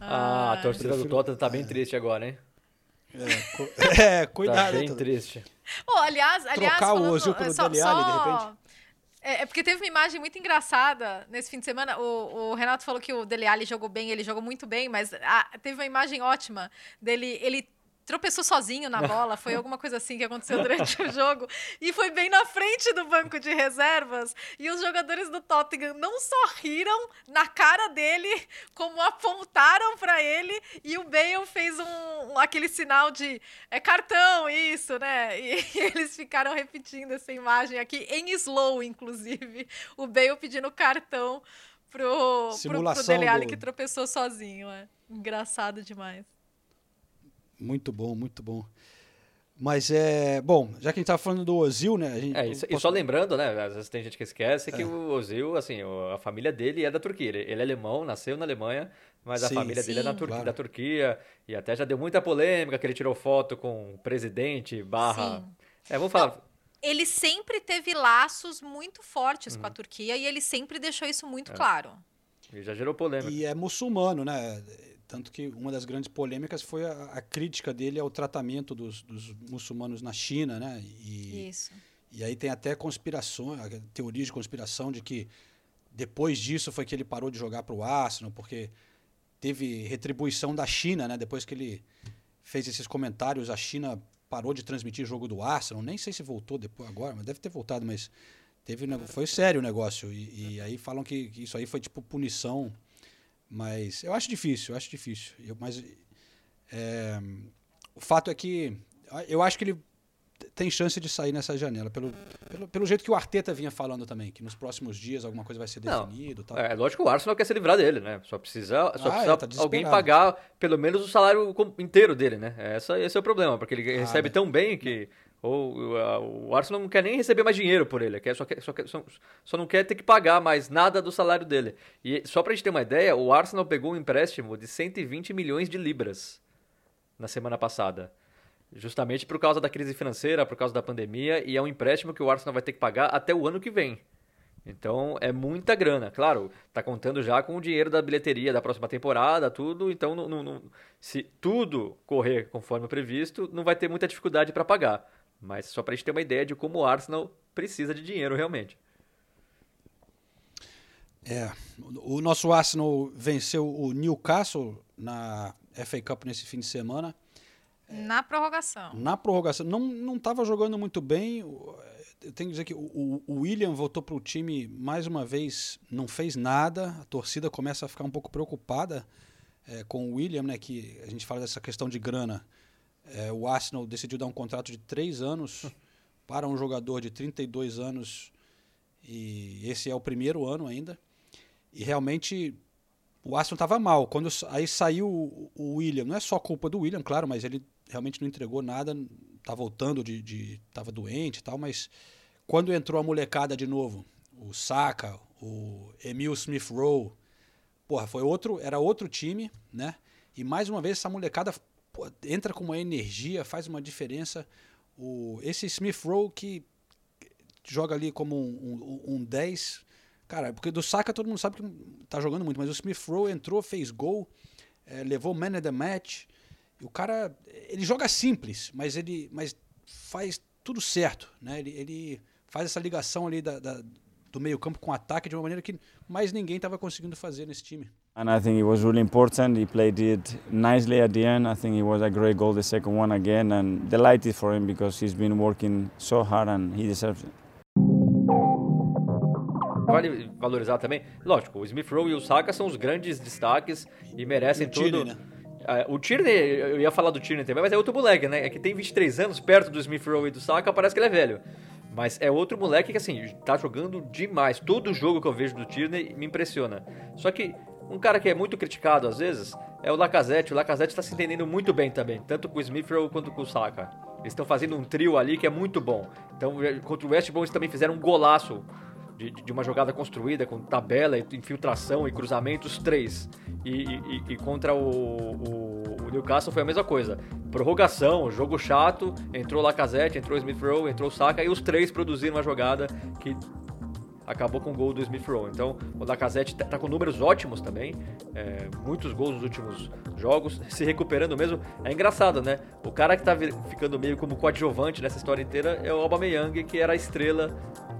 Ah, a torcida do Prefiro- Tottenham tá bem triste agora, hein? É, cu- (laughs) é, Tá cuidado. bem triste. Oh, aliás, aliás, Trocar o falando- Ozil pelo só- Dele Alli, de repente? É, é porque teve uma imagem muito engraçada nesse fim de semana. O, o Renato falou que o Dele Alli jogou bem, ele jogou muito bem, mas ah, teve uma imagem ótima dele. Ele tropeçou sozinho na (laughs) bola, foi alguma coisa assim que aconteceu durante o jogo, e foi bem na frente do banco de reservas, e os jogadores do Tottenham não só riram na cara dele, como apontaram para ele, e o Bale fez um, aquele sinal de é cartão isso, né? E, e (laughs) eles ficaram repetindo essa imagem aqui em slow, inclusive, o Bale pedindo cartão pro, pro, pro Dele Alli do... que tropeçou sozinho, é. Engraçado demais. Muito bom, muito bom. Mas é. Bom, já que a gente tava falando do Ozil, né? Gente, é, isso, posso... e só lembrando, né? Às vezes tem gente que esquece é. que o Ozil, assim, a família dele é da Turquia. Ele, ele é alemão, nasceu na Alemanha, mas sim, a família sim, dele é Tur claro. da Turquia. E até já deu muita polêmica que ele tirou foto com o presidente barra. Sim. É, vamos falar. Não, ele sempre teve laços muito fortes uhum. com a uhum. Turquia e ele sempre deixou isso muito é. claro. E já gerou polêmica. E é muçulmano, né? Tanto que uma das grandes polêmicas foi a, a crítica dele ao tratamento dos, dos, muçulmanos na China, né? E, Isso. E aí tem até conspiração, teorias de conspiração de que depois disso foi que ele parou de jogar para o Arsenal, porque teve retribuição da China, né? Depois que ele fez esses comentários, a China parou de transmitir jogo do Arsenal. Nem sei se voltou depois agora, mas deve ter voltado, mas teve foi sério o negócio. E, e aí falam que, que isso aí foi tipo punição mas eu acho difícil, eu acho difícil. Eu, mas é, o fato é que eu acho que ele tem chance de sair nessa janela, pelo, pelo, pelo, jeito que o Arteta vinha falando também, que nos próximos dias alguma coisa vai ser definido. Tal. É lógico que o Arsenal quer se livrar dele, né? Só precisa, só ah, precisa é, tá alguém pagar pelo menos o salário inteiro dele, né? Essa, esse é o problema, porque ele ah, recebe né? tão bem que ou o Arsenal não quer nem receber mais dinheiro por ele, quer, só, quer, só, quer, só, só, não quer ter que pagar mais nada do salário dele. E só pra gente ter uma ideia, o Arsenal pegou um empréstimo de 120 milhões de libras na semana passada. Justamente por causa da crise financeira, por causa da pandemia, e é um empréstimo que o Arsenal vai ter que pagar até o ano que vem. Então é muita grana. Claro, tá contando já com o dinheiro da bilheteria da próxima temporada, tudo. Então, não, não, se tudo correr conforme previsto, não vai ter muita dificuldade para pagar. Mas só para a gente ter uma ideia de como o Arsenal precisa de dinheiro realmente. É, o nosso Arsenal venceu o Newcastle na FA Cup nesse fim de semana. Na prorrogação. Na prorrogação. Não não estava jogando muito bem. Eu tenho que dizer que o, o William voltou para o time mais uma vez, não fez nada. A torcida começa a ficar um pouco preocupada é, com o William, né? Que a gente fala dessa questão de grana. É, o Arsenal decidiu dar um contrato de três anos (laughs) para um jogador de 32 anos e esse é o primeiro ano ainda. E realmente o Arsenal estava mal. Quando aí saiu o William, não é só culpa do William, claro, mas ele realmente não entregou nada, tá voltando de, de tava doente e tal, mas quando entrou a molecada de novo, o Saka, o Emil Smith Rowe, porra, foi outro, era outro time, né? E mais uma vez essa molecada entra com uma energia, faz uma diferença. O, esse Smith Rowe que joga ali como um, um, um 10. Cara, porque do Saka todo mundo sabe que tá jogando muito, mas o Smith Rowe entrou, fez gol, é, levou man of the match. E o cara, ele joga simples, mas ele mas faz tudo certo, né? Ele, ele faz essa ligação ali da, da do meio campo com ataque de uma maneira que mais ninguém estava conseguindo fazer nesse time. And I think it was really important. He played it nicely at the end. I think it was a great goal, the second one again, and delighted for him because he's been working so hard and he deserves it. Vale valorizar também, lógico, o Smith Rowe e o Saka são os grandes destaques e merecem e tudo. Né? É, o Tierney, eu ia falar do Tierney também, mas é outro moleque, né? É que tem 23 anos, perto do Smith Rowe e do Saka, parece que ele é velho. Mas é outro moleque que, assim, tá jogando demais. Todo jogo que eu vejo do Tierney me impressiona. Só que um cara que é muito criticado às vezes é o Lacazette. O Lacazette está se entendendo muito bem também, tanto com o Smith quanto com o Saka. Eles estão fazendo um trio ali que é muito bom. Então, é, contra o West Brom, eles também fizeram um golaço de, de, uma jogada construída com tabela, infiltração e cruzamentos, três. E, e, e contra o, o, o, Newcastle foi a mesma coisa. Prorrogação, jogo chato, entrou o Lacazette, entrou o Smith Rowe, entrou o Saka, e os três produziram uma jogada que acabou com o gol do Smith Rowe. Então, o Lacazette tá, tá com números ótimos também, é, muitos gols nos últimos jogos, se recuperando mesmo. É engraçado, né? O cara que tá ficando meio como coadjuvante nessa história inteira é o Aubameyang, que era a estrela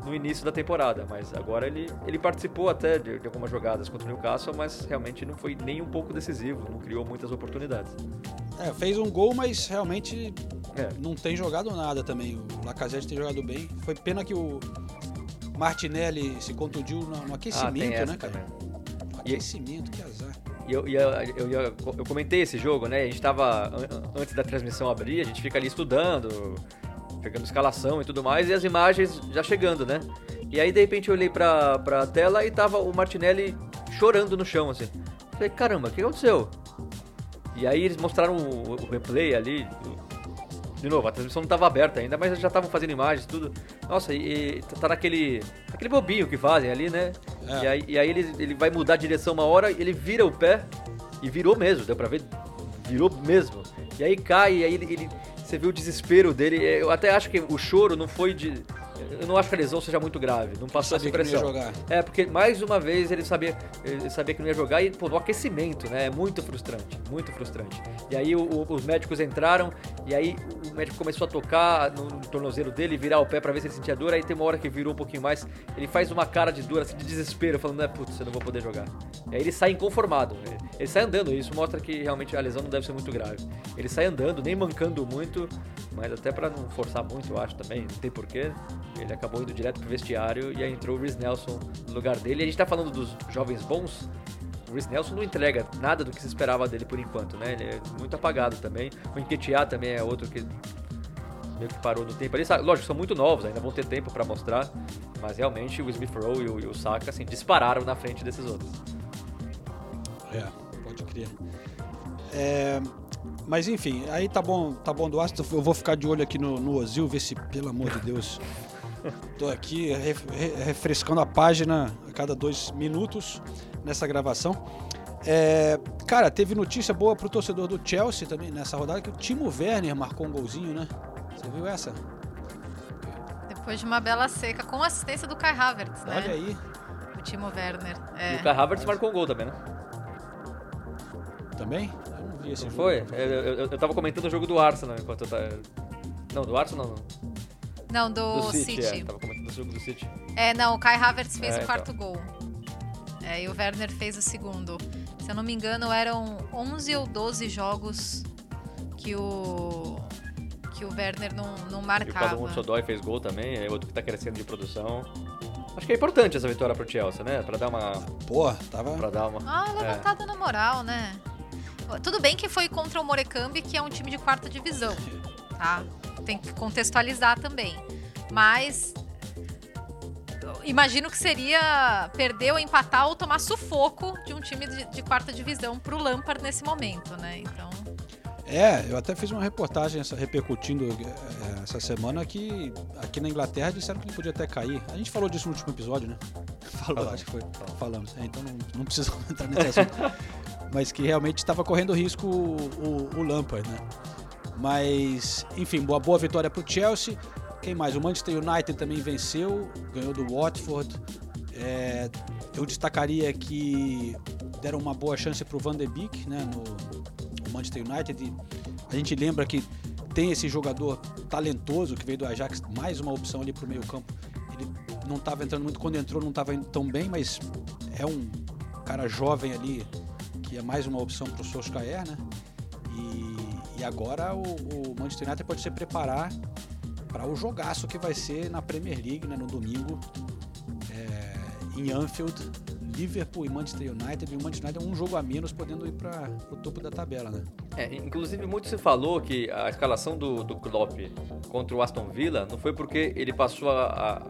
no início da temporada, mas agora ele, ele participou até de, de algumas jogadas contra o Newcastle, mas realmente não foi nem um pouco decisivo, não criou muitas oportunidades. É, fez um gol, mas realmente É. não tem jogado nada também. O Lacazette tem jogado bem. Foi pena que o Martinelli se contundiu no, no Ah, aquecimento, essa né, cara? também. No aquecimento, que azar. E eu, eu, ia- eu comentei esse jogo, né? A gente tava, an- antes da transmissão abrir, a gente fica ali estudando, pegando escalação e tudo mais, e as imagens já chegando, né? E aí, de repente, eu olhei pra, pra tela e tava o Martinelli chorando no chão, assim. Falei, caramba, o que aconteceu? E aí eles mostraram o, o replay ali. De novo, a transmissão não estava aberta ainda, mas já estavam fazendo imagens, tudo. Nossa, e, e tá naquele. aquele bobinho que fazem ali, né? É. E aí, e aí ele, ele vai mudar a direção uma hora, ele vira o pé e virou mesmo, deu pra ver, virou mesmo. E aí cai, e aí ele, ele- você vê o desespero dele. Eu até acho que o choro não foi de. Eu não acho que a lesão seja muito grave, não passou essa Sabia que não ia impressão. jogar. É, porque mais uma vez ele sabia, ele sabia que não ia jogar e, pô, no aquecimento, né? É muito frustrante, muito frustrante. E aí o- o- os médicos entraram e aí o médico começou a tocar no, no tornozelo dele, virar o pé pra ver se ele sentia dor. Aí tem uma hora que virou um pouquinho mais, ele faz uma cara de dor, assim, de desespero, falando, né, putz, eu não vou poder jogar. E aí ele sai inconformado, né? ele sai andando, e isso mostra que realmente a lesão não deve ser muito grave. Ele sai andando, nem mancando muito, mas até pra não forçar muito, eu acho também, não tem porquê. Ele acabou indo direto pro vestiário e aí entrou o Rhys Nelson no lugar dele. E a gente tá falando dos jovens bons. O Rhys Nelson não entrega nada do que se esperava dele por enquanto, né? Ele é muito apagado também. O Enquetear também é outro que meio que parou no tempo. Sabe, Lógico, são muito novos, ainda vão ter tempo pra mostrar. Mas realmente o Smith Rowe e o, e o Saka assim, dispararam na frente desses outros. É, pode crer. É, mas enfim, aí tá bom, tá bom do Aston. Eu vou ficar de olho aqui no, no Ozil, ver se, pelo amor de Deus. Tô aqui re- re- refrescando a página a cada dois minutos nessa gravação. É, cara, teve notícia boa pro torcedor do Chelsea também nessa rodada que o Timo Werner marcou um golzinho, né? Você viu essa? Depois de uma bela seca, com assistência do Kai Havertz, né? Olha aí, O Timo Werner. E É. o Kai Havertz marcou um gol também, né? também? Eu não vi esse Não jogo. foi? Eu, eu, eu tava comentando o jogo do Arsenal enquanto eu tava... Não, do Arsenal não. Não, do, Do City, City. é. Tava comentando o jogo do City. É, não, o Kai Havertz fez É, o então. quarto gol. É, e o Werner fez o segundo. Se eu não me engano, eram 11 ou 12 jogos que o que o Werner não, não E o marcava. Sodói fez gol também, é outro que tá crescendo de produção. Acho que é importante essa vitória pro Chelsea, né? Pra dar uma... Pô, tava. Pra dar uma... Ah, É. levantada na moral, né? Tudo bem que foi contra o Morecambe, que é um time de quarta divisão, tá? Tem que contextualizar também. Mas imagino que seria perder ou empatar ou tomar sufoco de um time de, de quarta divisão pro Lampard nesse momento, né? Então, É, eu até fiz uma reportagem essa, repercutindo é, essa semana que aqui na Inglaterra disseram que ele podia até cair. A gente falou disso no último episódio, né? Falou, acho que foi. Falamos. É, então não, não precisa (laughs) entrar nesse assunto. Mas que realmente estava correndo risco o, o, o Lampard, né? Mas, enfim, boa, boa vitória para o Chelsea. Quem mais? O Manchester United também venceu, ganhou do Watford. É, eu destacaria que deram uma boa chance para o Van de Beek, né, no, no Manchester United. E a gente lembra que tem esse jogador talentoso que veio do Ajax, mais uma opção ali para o meio campo. Ele não estava entrando muito, quando entrou não estava indo tão bem, mas é um cara jovem ali que é mais uma opção para o Solskjaer, né? E, e agora o, o Manchester United pode se preparar para o jogaço que vai ser na Premier League, né, no domingo, é, em Anfield, Liverpool e Manchester United. E o Manchester United é um jogo a menos, podendo ir para o topo da tabela, né? É, inclusive, muito se falou que a escalação do, do Klopp contra o Aston Villa não foi porque ele passou a, a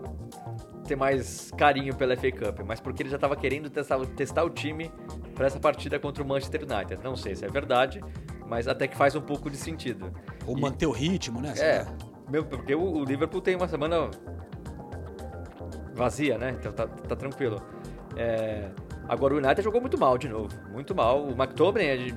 ter mais carinho pela FA Cup, mas porque ele já estava querendo testar, testar o time para essa partida contra o Manchester United. Não sei se é verdade, mas até que faz um pouco de sentido. Ou E- manter o ritmo, né? É, meu, porque o, o Liverpool tem uma semana vazia, né? Então tá, tá tranquilo. É, agora o United jogou muito mal de novo, muito mal. O McTominay é de-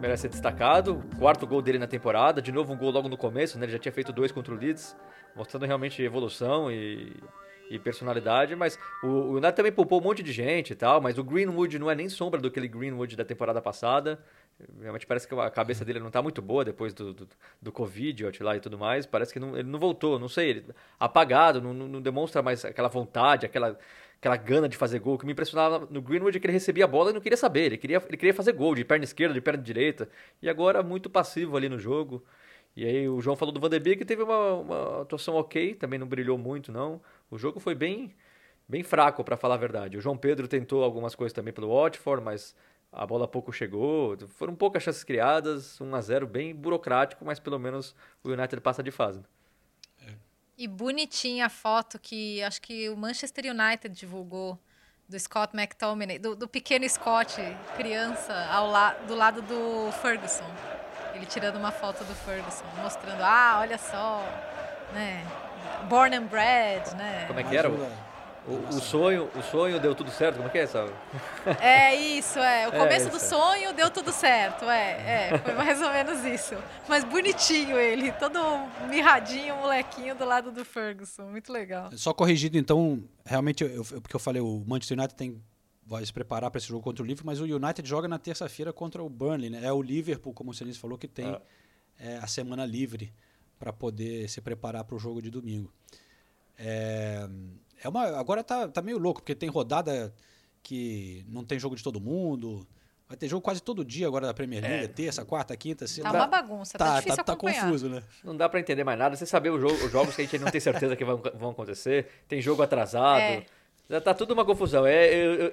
merece ser destacado, quarto gol dele na temporada, de novo um gol logo no começo, né? Ele já tinha feito dois contra o Leeds, mostrando realmente evolução e, e personalidade, mas o, o United também poupou um monte de gente e tal, mas o Greenwood não é nem sombra do aquele Greenwood da temporada passada. Realmente parece que a cabeça dele não tá muito boa depois do, do, do Covid lá e tudo mais. Parece que não- ele não voltou, não sei, ele apagado, não, não- demonstra mais aquela vontade, aquela, aquela gana de fazer gol. O que me impressionava no Greenwood é que ele recebia a bola e não queria saber. Ele queria, ele queria fazer gol de perna esquerda, de perna direita. E agora muito passivo ali no jogo. E aí o João falou do Van de Beek, que teve uma, uma atuação ok, também não brilhou muito, não. O jogo foi bem, bem fraco, para falar a verdade. O João Pedro tentou algumas coisas também pelo Watford, mas a bola pouco chegou. Foram poucas chances criadas, 1 a 0 bem burocrático, mas pelo menos o United passa de fase. E bonitinha a foto que acho que o Manchester United divulgou do Scott McTominay, do, do pequeno Scott, criança, ao la, do lado do Ferguson. Ele tirando uma foto do Ferguson, mostrando, ah, olha só, né? Born and bred, né? Como é que era? O, o, sonho, o sonho deu tudo certo, como é que é essa? É isso, é. O (laughs) É, começo do isso. sonho deu tudo certo, é, é. Foi mais ou menos isso. Mas bonitinho ele, todo mirradinho, molequinho do lado do Ferguson. Muito legal. Só corrigido, então, realmente, eu, eu- porque eu falei, o Manchester United tem, vai se preparar para esse jogo contra o Liverpool, mas o United joga na terça-feira contra o Burnley, né? É o Liverpool, como o Celis falou, que tem é, a semana livre para poder se preparar para o jogo de domingo. É, é uma, agora tá, tá meio louco, porque tem rodada que não tem jogo de todo mundo. Vai ter jogo quase todo dia agora da Premier League, terça, quarta, quinta, sexta. Tá uma bagunça, tá difícil tá, acompanhar. confuso, né? Não dá pra entender mais nada. Você saber o jogo- os jogos que a gente não tem certeza que vão, vão acontecer. Tem jogo atrasado. É. Já tá tudo uma confusão. É, eu- eu-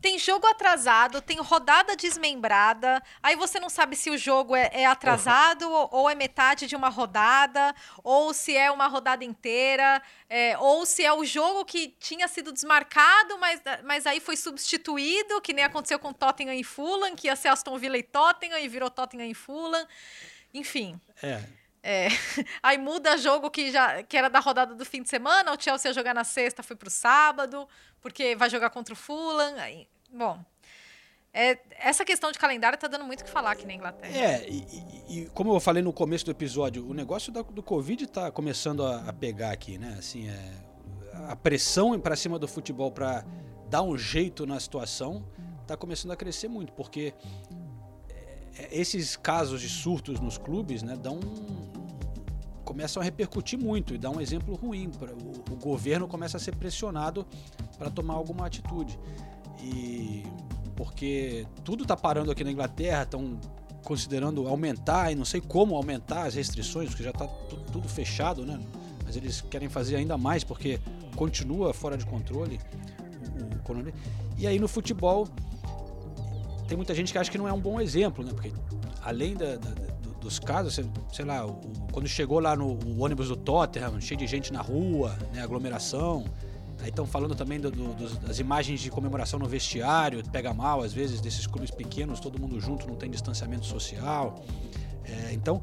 Tem jogo atrasado, tem rodada desmembrada, aí você não sabe se o jogo é, é atrasado ou, ou é metade de uma rodada, ou se é uma rodada inteira, é, ou se é o jogo que tinha sido desmarcado, mas, mas aí foi substituído, que nem aconteceu com Tottenham e Fulham, que ia ser Aston Villa e Tottenham, e virou Tottenham e Fulham. Enfim, É, é, (laughs) aí muda jogo que já que era da rodada do fim de semana, o Chelsea ia jogar na sexta, foi pro sábado, porque vai jogar contra o Fulham. Aí, bom, é, essa questão de calendário tá dando muito o que falar aqui na Inglaterra. É, e, e- como eu falei no começo do episódio, o negócio da- do Covid tá começando a, a pegar aqui, né? Assim, é, a pressão para cima do futebol para dar um jeito na situação tá começando a crescer muito, porque esses casos de surtos nos clubes, né, dão começam a repercutir muito e dá um exemplo ruim. Pra, o, o governo começa a ser pressionado para tomar alguma atitude. E porque tudo está parando aqui na Inglaterra, estão considerando aumentar e não sei como aumentar as restrições, porque já está tudo fechado, né? Mas eles querem fazer ainda mais porque continua fora de controle o, o. E aí no futebol tem muita gente que acha que não é um bom exemplo, né? Porque além da- da- do- dos casos, sei, lá, o- quando chegou lá no o ônibus do Tottenham, cheio de gente na rua, né? Aglomeração. Aí estão falando também do- do- das imagens de comemoração no vestiário, pega mal às vezes desses clubes pequenos, todo mundo junto, não tem distanciamento social. É, então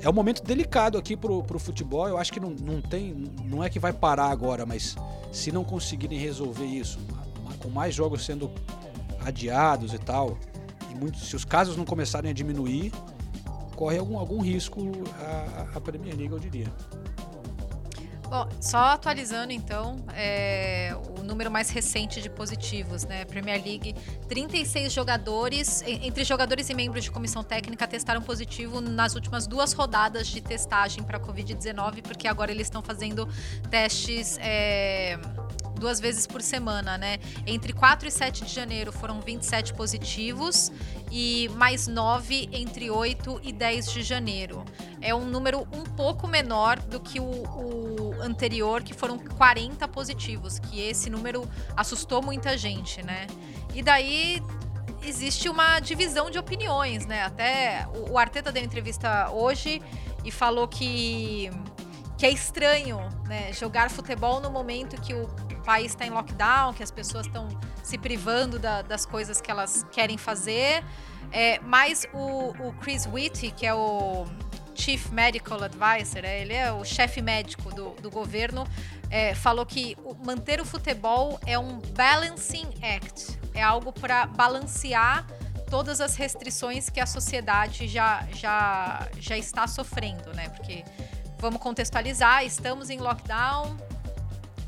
é um momento delicado aqui pro, pro futebol. Eu acho que não, não tem, não é que vai parar agora, mas se não conseguirem resolver isso, com mais jogos sendo adiados e tal, e muitos, se os casos não começarem a diminuir, corre algum, algum risco a, a Premier League, eu diria. Bom, só atualizando então, é, o número mais recente de positivos, né? Premier League, 36 jogadores, en- entre jogadores e membros de comissão técnica, testaram positivo nas últimas duas rodadas de testagem para Covid-19, porque agora eles estão fazendo testes é, duas vezes por semana, né? Entre 4 e 7 de janeiro foram 27 positivos e mais 9 entre 8 e 10 de janeiro. É um número um pouco menor do que o, o anterior, que foram 40 positivos, que esse número assustou muita gente, né? E daí existe uma divisão de opiniões, né? Até o, o Arteta deu entrevista hoje e falou que que é estranho, né, jogar futebol no momento que o país está em lockdown, que as pessoas estão se privando da- das coisas que elas querem fazer. É, mas o, o Chris Whitty, que é o Chief Medical Advisor, é, ele é o chefe médico do, do governo, é, falou que manter o futebol é um balancing act, é algo para balancear todas as restrições que a sociedade já, já, já está sofrendo, né? Porque vamos contextualizar, estamos em lockdown,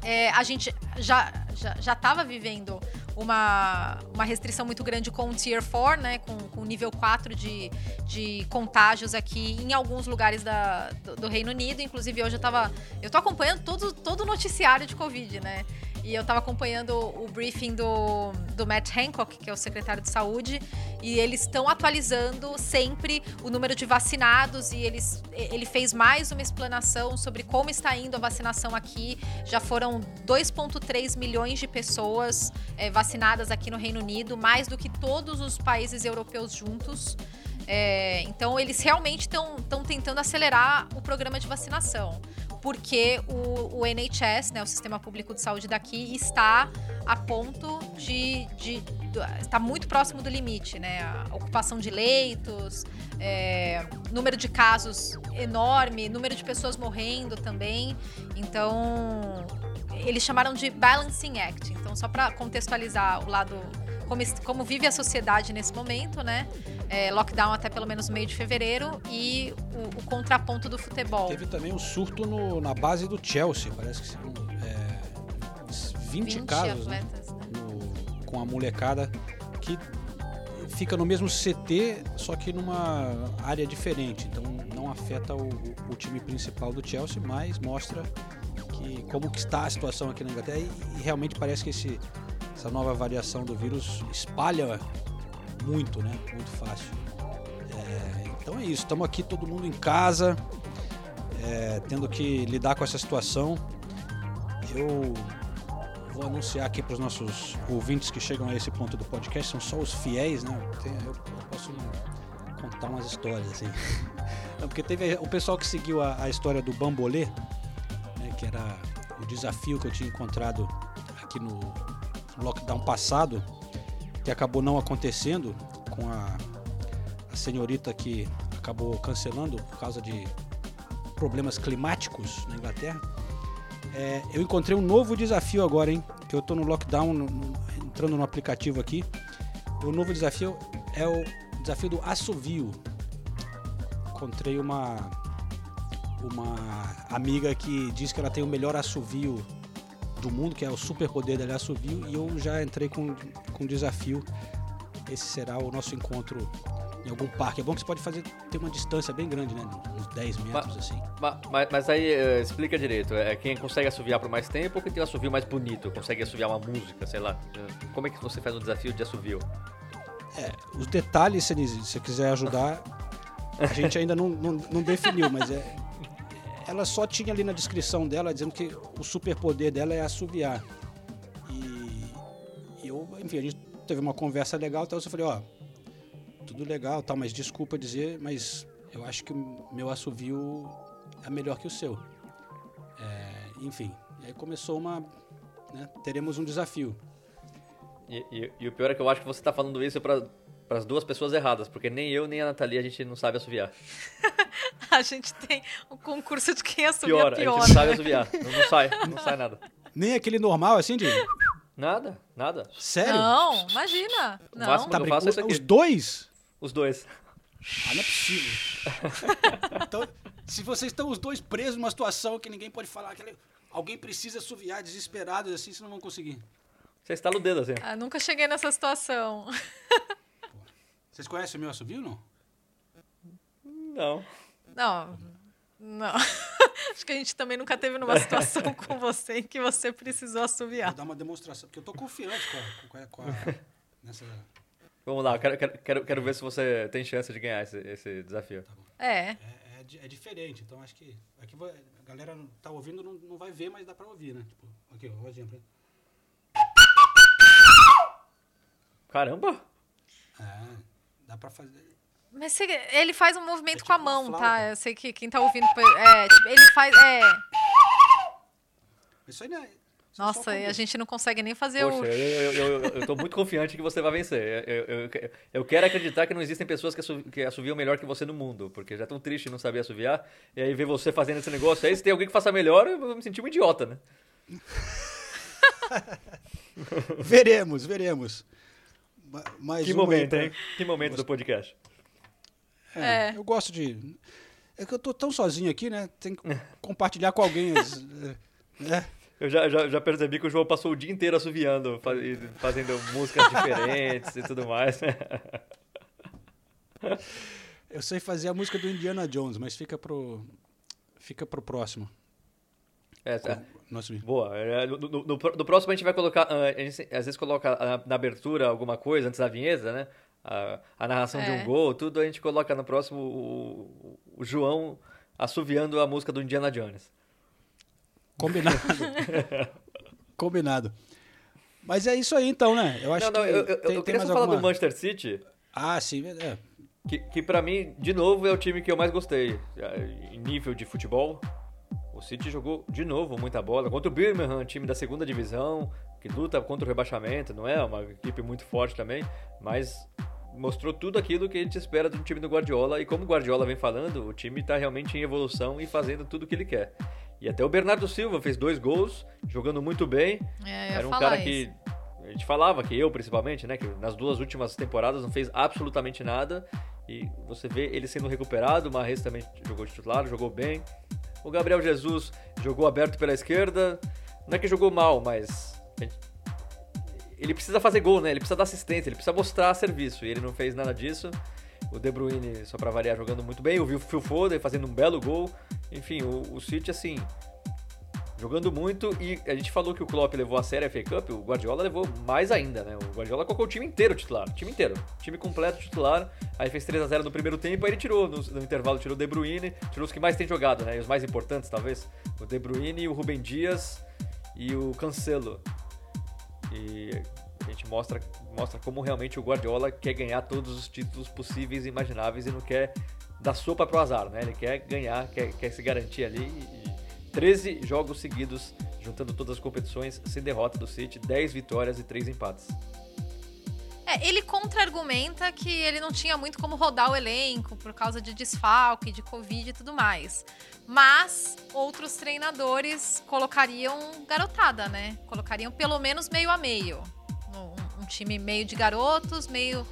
é, a gente já já estava vivendo uma, uma restrição muito grande com o Tier 4, né, com, com nível 4 de, de contágios aqui em alguns lugares da, do, do Reino Unido. Inclusive, hoje eu tava. Eu tô acompanhando todo, todo o noticiário de Covid, né? E eu estava acompanhando o briefing do, do Matt Hancock, que é o secretário de saúde, e eles estão atualizando sempre o número de vacinados e eles, ele fez mais uma explanação sobre como está indo a vacinação aqui. Já foram 2,3 milhões de pessoas é, vacinadas aqui no Reino Unido, mais do que todos os países europeus juntos. É, então, eles realmente estão tentando acelerar o programa de vacinação, porque o, o, NHS, né, o Sistema Público de Saúde daqui, está a ponto de, de, está muito próximo do limite, né? A ocupação de leitos, é, número de casos enorme, número de pessoas morrendo também. Então, eles chamaram de Balancing Act. Então, só para contextualizar o lado como, como vive a sociedade nesse momento, né? É, lockdown até pelo menos meio de fevereiro e o, o contraponto do futebol. Teve também um surto no, na base do Chelsea, parece que são é, 20, 20 casos né? atletas, né? No, com a molecada que fica no mesmo CT, só que numa área diferente. Então não afeta o, o time principal do Chelsea, mas mostra que como que está a situação aqui na Inglaterra e, e realmente parece que esse essa nova variação do vírus espalha muito, né? Muito fácil. É, então é isso, estamos aqui todo mundo em casa, é, tendo que lidar com essa situação. Eu vou anunciar aqui para os nossos ouvintes que chegam a esse ponto do podcast, são só os fiéis, né? Eu, posso contar umas histórias assim. (laughs) Não, porque teve o pessoal que seguiu a, a história do bambolê, né, que era o desafio que eu tinha encontrado aqui no, lockdown passado, que acabou não acontecendo com a, a senhorita que acabou cancelando por causa de problemas climáticos na Inglaterra. É, eu encontrei um novo desafio agora, hein? Que eu estou no lockdown, no, no, entrando no aplicativo aqui. O novo desafio é o desafio do assovio. Encontrei uma uma amiga que diz que ela tem o melhor assovio do mundo, que é o superpoder da assovio, e eu já entrei com, com desafio. Esse será o nosso encontro em algum parque. É bom que você pode fazer ter uma distância bem grande, né? Uns 10 metros, mas, assim. Mas, mas aí, uh, explica direito. É quem consegue assoviar por mais tempo ou quem tem um assovio mais bonito? Consegue assoviar uma música, sei lá. Como é que você faz um desafio de assovio? É, os detalhes, se você quiser ajudar, a (laughs) gente ainda não, não, não definiu, mas é, ela só tinha ali na descrição dela dizendo que o superpoder dela é assoviar. E, e eu, enfim, a gente teve uma conversa legal, então eu falei, ó, tudo legal, tal, mas desculpa dizer, mas eu acho que o meu assovio é melhor que o seu. É, enfim, aí começou uma, né, teremos um desafio. E, e, e, o pior é que eu acho que você está falando isso para as duas pessoas erradas, porque nem eu nem a Nathalie a gente não sabe assoviar. (laughs) a gente tem um concurso de quem assovia pior. pior. A gente não sabe assoviar, não, não sai, não sai nada. Nem aquele normal assim de... Nada, nada. Sério? Não, imagina. Não. O máximo tá, que eu faço é isso aqui. Os dois? Os dois. Ah, não é possível. (laughs) então, se vocês estão os dois presos numa situação que ninguém pode falar, que alguém precisa assoviar desesperados assim, vocês não vão conseguir. Você estala o dedo assim. Ah, nunca cheguei nessa situação. (laughs) Vocês conhecem o meu assovio, não? Não. Não. Não. (laughs) Acho que a gente também nunca teve numa situação (laughs) com você em que você precisou assoviar. Vou dar uma demonstração, porque eu tô confiante com a, com a, com a (laughs) nessa... Vamos lá, quero, quero, quero ver se você tem chance de ganhar esse, esse desafio. Tá é. é. É, diferente, então acho que. Aqui a galera tá ouvindo, não, não vai ver, mas dá pra ouvir, né? Tipo, aqui, ó, um exemplo. Caramba! É, dá pra fazer. Mas ele faz um movimento é tipo com a mão, tá? Eu sei que quem tá ouvindo. É, tipo, ele faz. É. Isso aí não é. Nossa, a gente não consegue nem fazer Poxa, o. Eu, eu, eu, eu tô muito confiante que você vai vencer. Eu, eu, eu, quero acreditar que não existem pessoas que, assoviam, que assoviam melhor que você no mundo, porque já é tão triste não saber assoviar. E aí ver você fazendo esse negócio aí, se tem alguém que faça melhor, eu vou me sentir um idiota, né? (laughs) veremos, veremos. Mais que momento, pra... hein? Que momento do podcast. É, é. Eu gosto de. É que eu tô tão sozinho aqui, né? Tem que compartilhar com alguém. As, (laughs) né? Eu já, já, já, percebi que o João passou o dia inteiro assoviando, fazendo músicas diferentes e tudo mais. Eu sei fazer a música do Indiana Jones, mas fica pro, fica pro próximo. É, é. Nossa, Boa. É, No, no- no- no próximo a gente vai colocar. ah, A gente às vezes coloca ah, na abertura alguma coisa antes da vinheta, né? A, a narração de É. um gol, tudo a gente coloca no próximo o, o João assoviando a música do Indiana Jones. Combinado. (laughs) Combinado. Mas é isso aí então, né? Eu acho não, não, que eu, eu, tem, eu queria só falar alguma... do Manchester City, Ah, sim, é. que, que pra mim, de novo, é o time que eu mais gostei. Em nível de futebol, o City jogou de novo muita bola. Contra o Birmingham, time da segunda divisão, que luta contra o rebaixamento, não é uma equipe muito forte também, mas mostrou tudo aquilo que a gente espera de um time do Guardiola. E como o Guardiola vem falando, o time tá realmente em evolução e fazendo tudo o que ele quer. E até o Bernardo Silva fez dois gols, jogando muito bem. É, Era um cara que a gente falava que eu principalmente, né, que nas duas últimas temporadas não fez absolutamente nada e você vê ele sendo recuperado, o Marres também jogou de titular, jogou bem. O Gabriel Jesus jogou aberto pela esquerda, não é que jogou mal, mas ele precisa fazer gol, né? Ele precisa dar assistência, ele precisa mostrar serviço e ele não fez nada disso. O De Bruyne, só pra variar, jogando muito bem. O Phil Foden fazendo um belo gol. Enfim, o, o City, assim, jogando muito. E a gente falou que o Klopp levou a sério a FA Cup, o Guardiola levou mais ainda, né? O Guardiola colocou o time inteiro titular, time inteiro. Time completo titular. Aí fez 3 a 0 no primeiro tempo, aí ele tirou, no, no intervalo tirou o De Bruyne, tirou os que mais têm jogado, né? E os mais importantes, talvez. O De Bruyne, o Rubem Dias e o Cancelo. E a gente mostra, mostra como realmente o Guardiola quer ganhar todos os títulos possíveis e imagináveis e não quer dar sopa pro azar, né? Ele quer ganhar, quer, quer se garantir ali. E 13 jogos seguidos, juntando todas as competições, sem derrota do City, 10 vitórias e 3 empates. É, ele contra-argumenta que ele não tinha muito como rodar o elenco por causa de desfalque, de Covid e tudo mais. Mas outros treinadores colocariam garotada, né? Colocariam pelo menos meio a meio. Um, time meio de garotos, meio.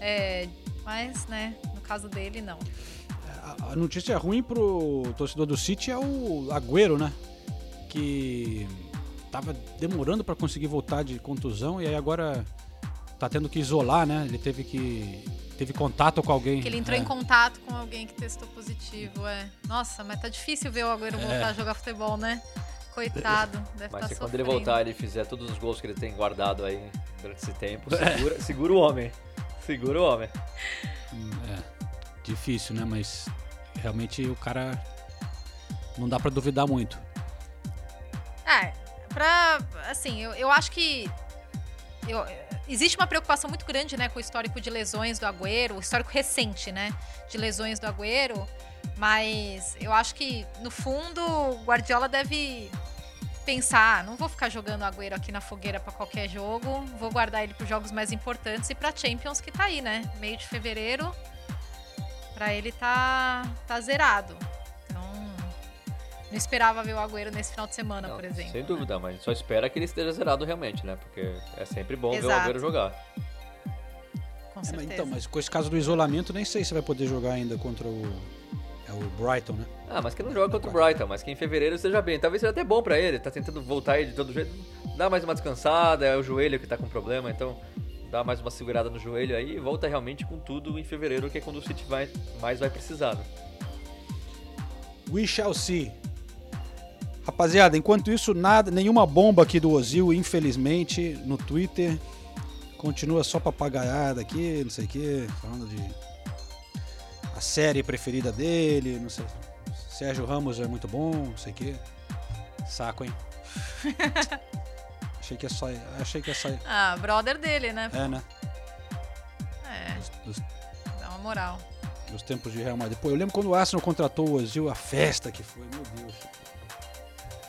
é, mas, né, no caso dele, não. A- notícia ruim pro torcedor do City é o Agüero, né? Que tava demorando pra conseguir voltar de contusão e aí agora tá tendo que isolar, né? Ele teve que teve contato com alguém. Que ele entrou É. em contato com alguém que testou positivo, é. Nossa, mas tá difícil ver o Agüero voltar É. a jogar futebol, né? Coitado, (laughs) deve Mas estar se tá quando ele voltar ele fizer todos os gols que ele tem guardado aí durante esse tempo, (laughs) segura, segura o homem. Segura o homem. É, difícil, né? Mas realmente o cara não dá pra duvidar muito. É, pra. Assim, eu, eu acho que. eu- existe uma preocupação muito grande, né, com o histórico de lesões do Agüero, o histórico recente, né, de lesões do Agüero. Mas eu acho que, no fundo, o Guardiola deve pensar: "Ah, não vou ficar jogando o Agüero aqui na fogueira pra qualquer jogo, vou guardar ele pros jogos mais importantes e pra Champions que tá aí, né? Meio de fevereiro, pra ele tá, tá zerado. Então, não esperava ver o Agüero nesse final de semana, Não, por exemplo. Sem dúvida, mas só espera que ele esteja zerado realmente, né? Porque é sempre bom ver o Exato. Agüero jogar. Com É, mas certeza. então, mas com esse caso do isolamento, nem sei se vai poder jogar ainda contra o. É o Brighton, né? Ah, mas que não joga contra o Brighton, mas que em fevereiro esteja bem. Talvez seja até bom pra ele, tá tentando voltar aí de todo jeito. Dá mais uma descansada, é o joelho que tá com problema, então dá mais uma segurada no joelho aí e volta realmente com tudo em fevereiro, que é quando o City vai, mais vai precisar. Né? We shall see. Rapaziada, enquanto isso, nada, nenhuma bomba aqui do Ozil, infelizmente, no Twitter. Continua só papagaiada aqui, não sei o que, falando de a série preferida dele, não sei. Sérgio Ramos é muito bom, não sei o que. Saco, hein? (laughs) achei que ia sair. Achei que ia sair. (laughs) Ah, brother dele, né? É, né? É, Dos, dá uma moral. dos tempos de Real Madrid. Pô, eu lembro quando o Arsenal contratou o Ozil, a festa que foi, meu Deus.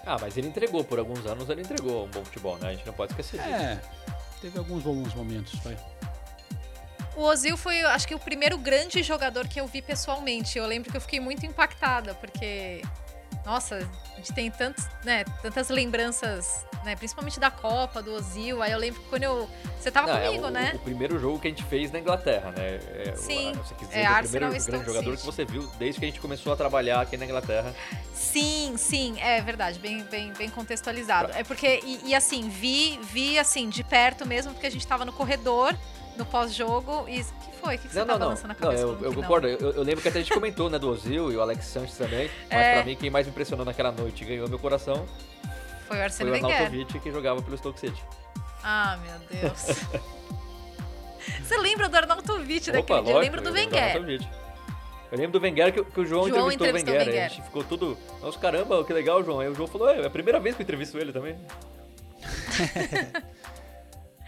Ah, mas ele entregou, por alguns anos ele entregou um bom futebol, né? A gente não pode esquecer disso. É, teve alguns bons momentos, vai. O Ozil foi, acho que, o primeiro grande jogador que eu vi pessoalmente. Eu lembro que eu fiquei muito impactada, porque, nossa, a gente tem tantos, né, tantas lembranças, né, principalmente da Copa, do Ozil. Aí eu lembro que quando eu. Você tava Não, é comigo, o, né? o primeiro jogo que a gente fez na Inglaterra, né? É, o- Sim, você quis dizer é o primeiro grande jogador City. que você viu desde que a gente começou a trabalhar aqui na Inglaterra. Sim, sim, é verdade, bem, bem, bem contextualizado. É porque, e, e assim, vi, vi assim, de perto mesmo, porque a gente tava no corredor no pós-jogo e. O que foi? O que, que você Não, tá não, não. balançando na não cabeça? eu, falando eu não? concordo. Eu, eu lembro que até a gente comentou, né, do Ozil e o Alex Sanches também. Mas É. pra mim, quem mais me impressionou naquela noite e ganhou meu coração Foi o foi Arsene o Wenger. Arnautovic, que jogava pelo Stoke City. Ah, meu Deus. (laughs) Você lembra do Arnautovic daquele Opa, dia? Eu lógico, lembro do eu Wenger. Arnautovic. Eu lembro do Wenger que, que o João, João entrevistou, entrevistou o o Wenger. Wenger. A gente ficou tudo. Nossa, caramba, que legal, João. Aí o João falou: é, é a primeira vez que eu entrevisto ele também. (laughs)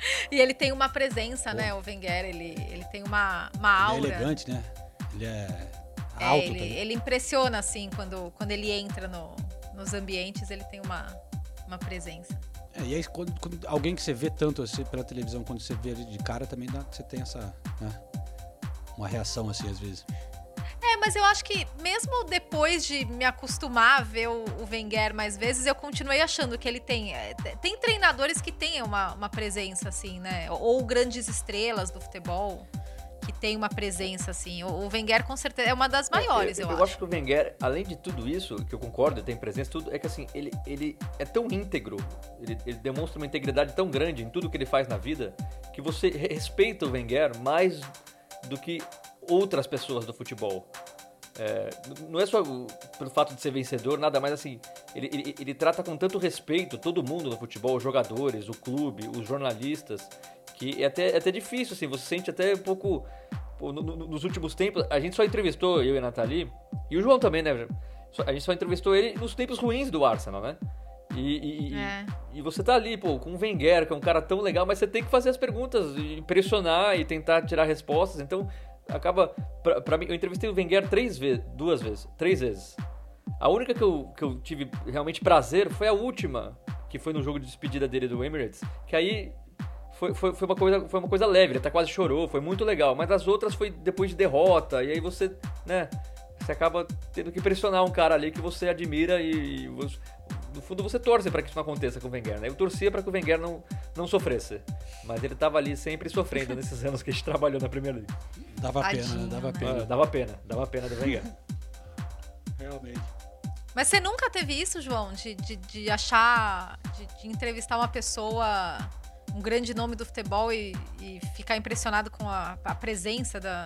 (laughs) E ele tem uma presença, né, o Wenger, ele, ele tem uma, uma Ele aura. é elegante, né? Ele é É, alto ele, também. ele impressiona, assim, quando, quando ele entra no- nos ambientes, ele tem uma, uma presença. É, e aí, quando, quando alguém que você vê tanto assim pela televisão, quando você vê ele de cara, também dá, você tem essa. né, uma reação assim, às vezes. É, mas eu acho que mesmo depois de me acostumar a ver o, o Wenger mais vezes, eu continuei achando que ele tem. é, te- Tem treinadores que têm uma, uma presença, assim, né? Ou grandes estrelas do futebol que tem uma presença, assim. O, o Wenger, com certeza, é uma das maiores, eu, eu, acho. acho que o Wenger, além de tudo isso, que eu concordo, tem presença, tudo, é que assim, ele, ele é tão íntegro, ele, ele demonstra uma integridade tão grande em tudo que ele faz na vida, que você re- respeita o Wenger mais do que outras pessoas do futebol. É, não é só pelo fato de ser vencedor, nada mais assim. Ele, ele, ele trata com tanto respeito todo mundo no futebol, os jogadores, o clube, os jornalistas, que é até, é até difícil, assim, você sente até um pouco. pô, no- no- nos últimos tempos, a gente só entrevistou, eu e a Nathalie, e o João também, né? A gente só entrevistou ele nos tempos ruins do Arsenal, né? E, e- e- É. e você tá ali, pô, com o Wenger, que é um cara tão legal, mas você tem que fazer as perguntas, e impressionar e tentar tirar respostas. Então, acaba. Pra, pra mim, eu entrevistei o Wenger três vezes, duas vezes, três vezes. A única que eu, que eu tive realmente prazer foi a última, que foi no jogo de despedida dele do Emirates, que aí foi, foi, foi, uma, coisa, foi uma coisa leve, ele até quase chorou, foi muito legal. Mas as outras foi depois de derrota, e aí você, né, você acaba tendo que pressionar um cara ali que você admira e, e você- no fundo você torce para que isso não aconteça com o Wenger, né? Eu torcia para que o Wenger não, não sofresse, mas ele tava ali sempre sofrendo (laughs) nesses anos que a gente trabalhou na Premier League. Dava pena, Tadinho, né? Dava pena. Ah, dava pena, dava pena do Wenger. (laughs) Realmente. Mas você nunca teve isso, João? De, de, de achar. De, de entrevistar uma pessoa, um grande nome do futebol e, e ficar impressionado com a, a presença da.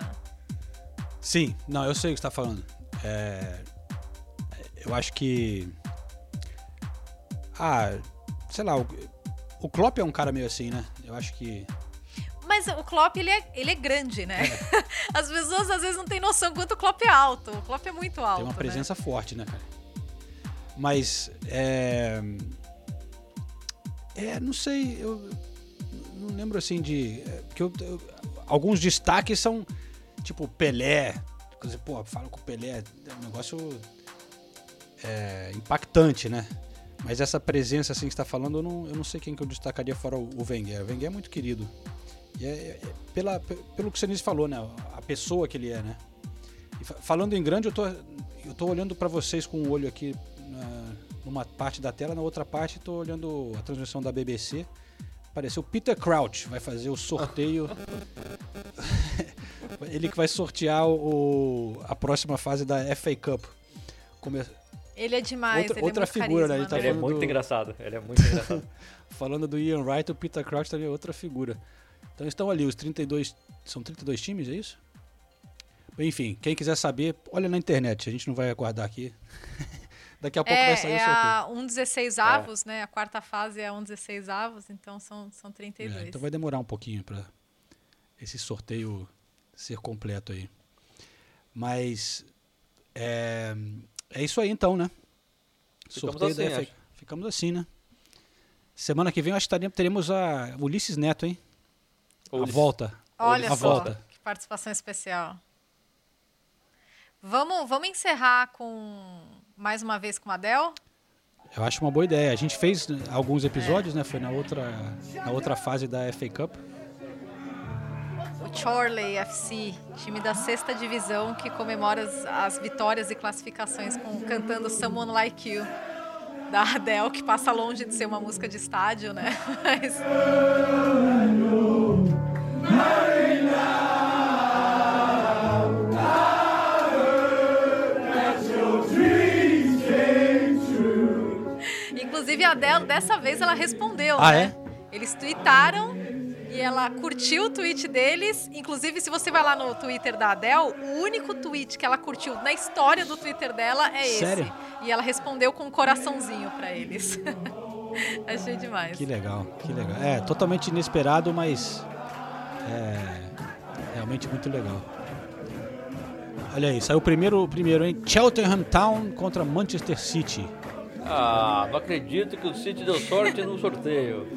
Sim, não, eu sei o que você tá falando. É, eu acho que. Ah, sei lá, o, o Klopp é um cara meio assim, né? Eu acho que. Mas o Klopp, ele é, ele é grande, né? (laughs) As pessoas às vezes não têm noção quanto o Klopp é alto. O Klopp é muito alto. Tem uma né? presença forte, né, cara? Mas, é... É, não sei, eu não lembro assim de... é, Porque eu, eu- alguns destaques são, tipo, Pelé. Pô, fala com o Pelé, é um negócio é, impactante, né? Mas essa presença, assim, que você tá falando, eu não, eu não sei quem que eu destacaria fora o, o Wenger. O Wenger é muito querido. E é, é- pela, pe- pelo que o Senise falou, né? A pessoa que ele é, né? E fa- falando em grande, eu tô, eu tô olhando para vocês com o olho aqui na- numa parte da tela, na outra parte tô olhando a transmissão da BBC. Apareceu Peter Crouch, vai fazer o sorteio. (laughs) Ele que vai sortear o, a próxima fase da FA Cup. Come- Ele é demais. Outra- ele outra é muito figura, né? carisma, Ele tá Ele é falando muito do- engraçado, ele é muito engraçado. (laughs) Falando do Ian Wright, o Peter Crouch também é outra figura. Então estão ali os 32. São 32 times, é isso? Enfim, quem quiser saber, olha na internet, a gente não vai aguardar aqui. (laughs) Daqui a pouco é, vai sair é o sorteio. a 1 16 avos, né? A quarta fase é a 1 16 avos, então são, são 32. É, então vai demorar um pouquinho para esse sorteio ser completo aí. Mas é, é isso aí então, né? Ficamos sorteio assim, da FA. Ficamos assim, né? Semana que vem eu acho que teremos a Ulisses Neto, hein? A Ulisses. volta. Olha a só, volta. que participação especial. Vamos, vamos encerrar com mais uma vez com a Adele? Eu acho uma boa ideia. A gente fez alguns episódios, né? Foi na outra, na outra fase da FA Cup. O Chorley FC, time da sexta divisão que comemora as, as vitórias e classificações com cantando Someone Like You da Adele, que passa longe de ser uma música de estádio, né? (laughs) Mas Inclusive a Adele, dessa vez, ela respondeu, Ah, né? Eles tweetaram E ela curtiu o tweet deles. Inclusive, se você vai lá no Twitter da Adele, o único tweet que ela curtiu na história do Twitter dela é esse. Sério? E ela respondeu com um coraçãozinho pra eles. (laughs) Achei demais. Que legal, que legal. É, totalmente inesperado, mas é realmente muito legal. Olha aí, saiu o primeiro, primeiro, hein? Cheltenham Town contra Manchester City. Ah, não acredito que o City deu sorte no sorteio. (laughs)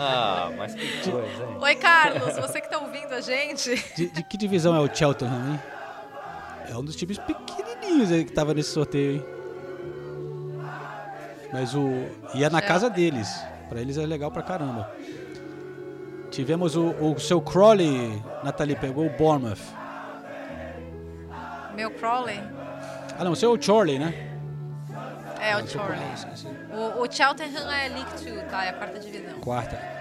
Ah, mas que coisa, hein? Oi, Carlos, você que tá ouvindo a gente. De, de que divisão é o Cheltenham, hein? É um dos times pequenininhos aí que tava nesse sorteio, hein? Mas o. E é na casa deles. Pra eles é legal pra caramba. Tivemos o, o seu Crowley, Nathalie, pegou o Bournemouth. Meu Crowley. Ah, não, o seu Chorley, né? É, o Chorley. O, o Cheltenham é League 2, tá? É a quarta divisão. Quarta. Tá.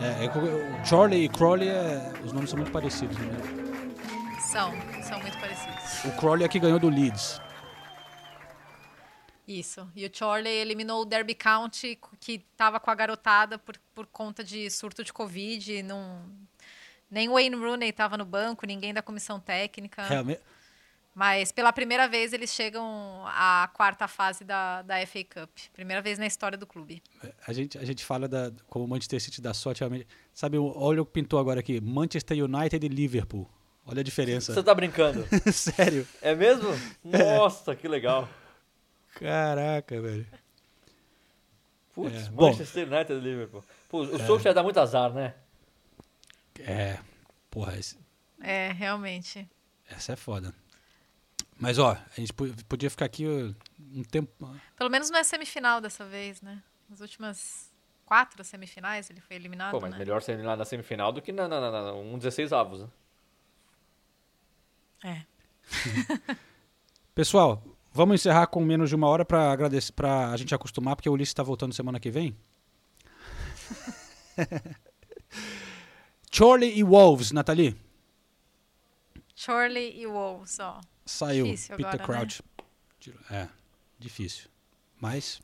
É, é, o Chorley e Crowley, é, os nomes são muito parecidos. Né? São, são muito parecidos. O Crowley é que ganhou do Leeds. Isso. E o Chorley eliminou o Derby County, que tava com a garotada por, por conta de surto de Covid. Não... Nem o Wayne Rooney tava no banco, ninguém da comissão técnica. Realmente. Mas pela primeira vez eles chegam à quarta fase da, da FA Cup. Primeira vez na história do clube. A gente, a gente fala da, como o Manchester City dá sorte. realmente. Sabe, olha o que pintou agora aqui: Manchester United e Liverpool. Olha a diferença. Você tá brincando? (laughs) Sério? É mesmo? Nossa, que legal. Caraca, velho. Putz, É, bom. Manchester United e Liverpool. Pô, o Solskjaer dá muito azar, né? É. Porra, esse- É, realmente. essa é foda. Mas, ó, a gente po- podia ficar aqui um tempo. Pelo menos não é semifinal dessa vez, né? Nas últimas quatro semifinais ele foi eliminado, Pô, mas né? melhor ser lá na semifinal do que na, na, na, na um 16 avos, né? É. (laughs) Pessoal, vamos encerrar com menos de uma hora pra agradecer, para a gente acostumar, porque o Ulisses tá voltando semana que vem. (laughs) Chorley e Wolves, Nathalie. Chorley e Wolves, ó. Saiu. Difícil Peter agora, Crouch. Tirou- É, difícil. Mas.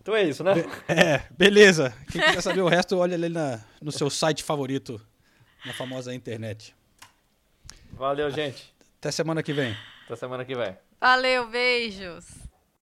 Então é isso, né? (laughs) É, beleza. Quem quiser saber o resto, olha ali na, no seu site favorito, na famosa internet. Valeu, gente. Até semana que vem. Até semana que vem. Valeu, beijos.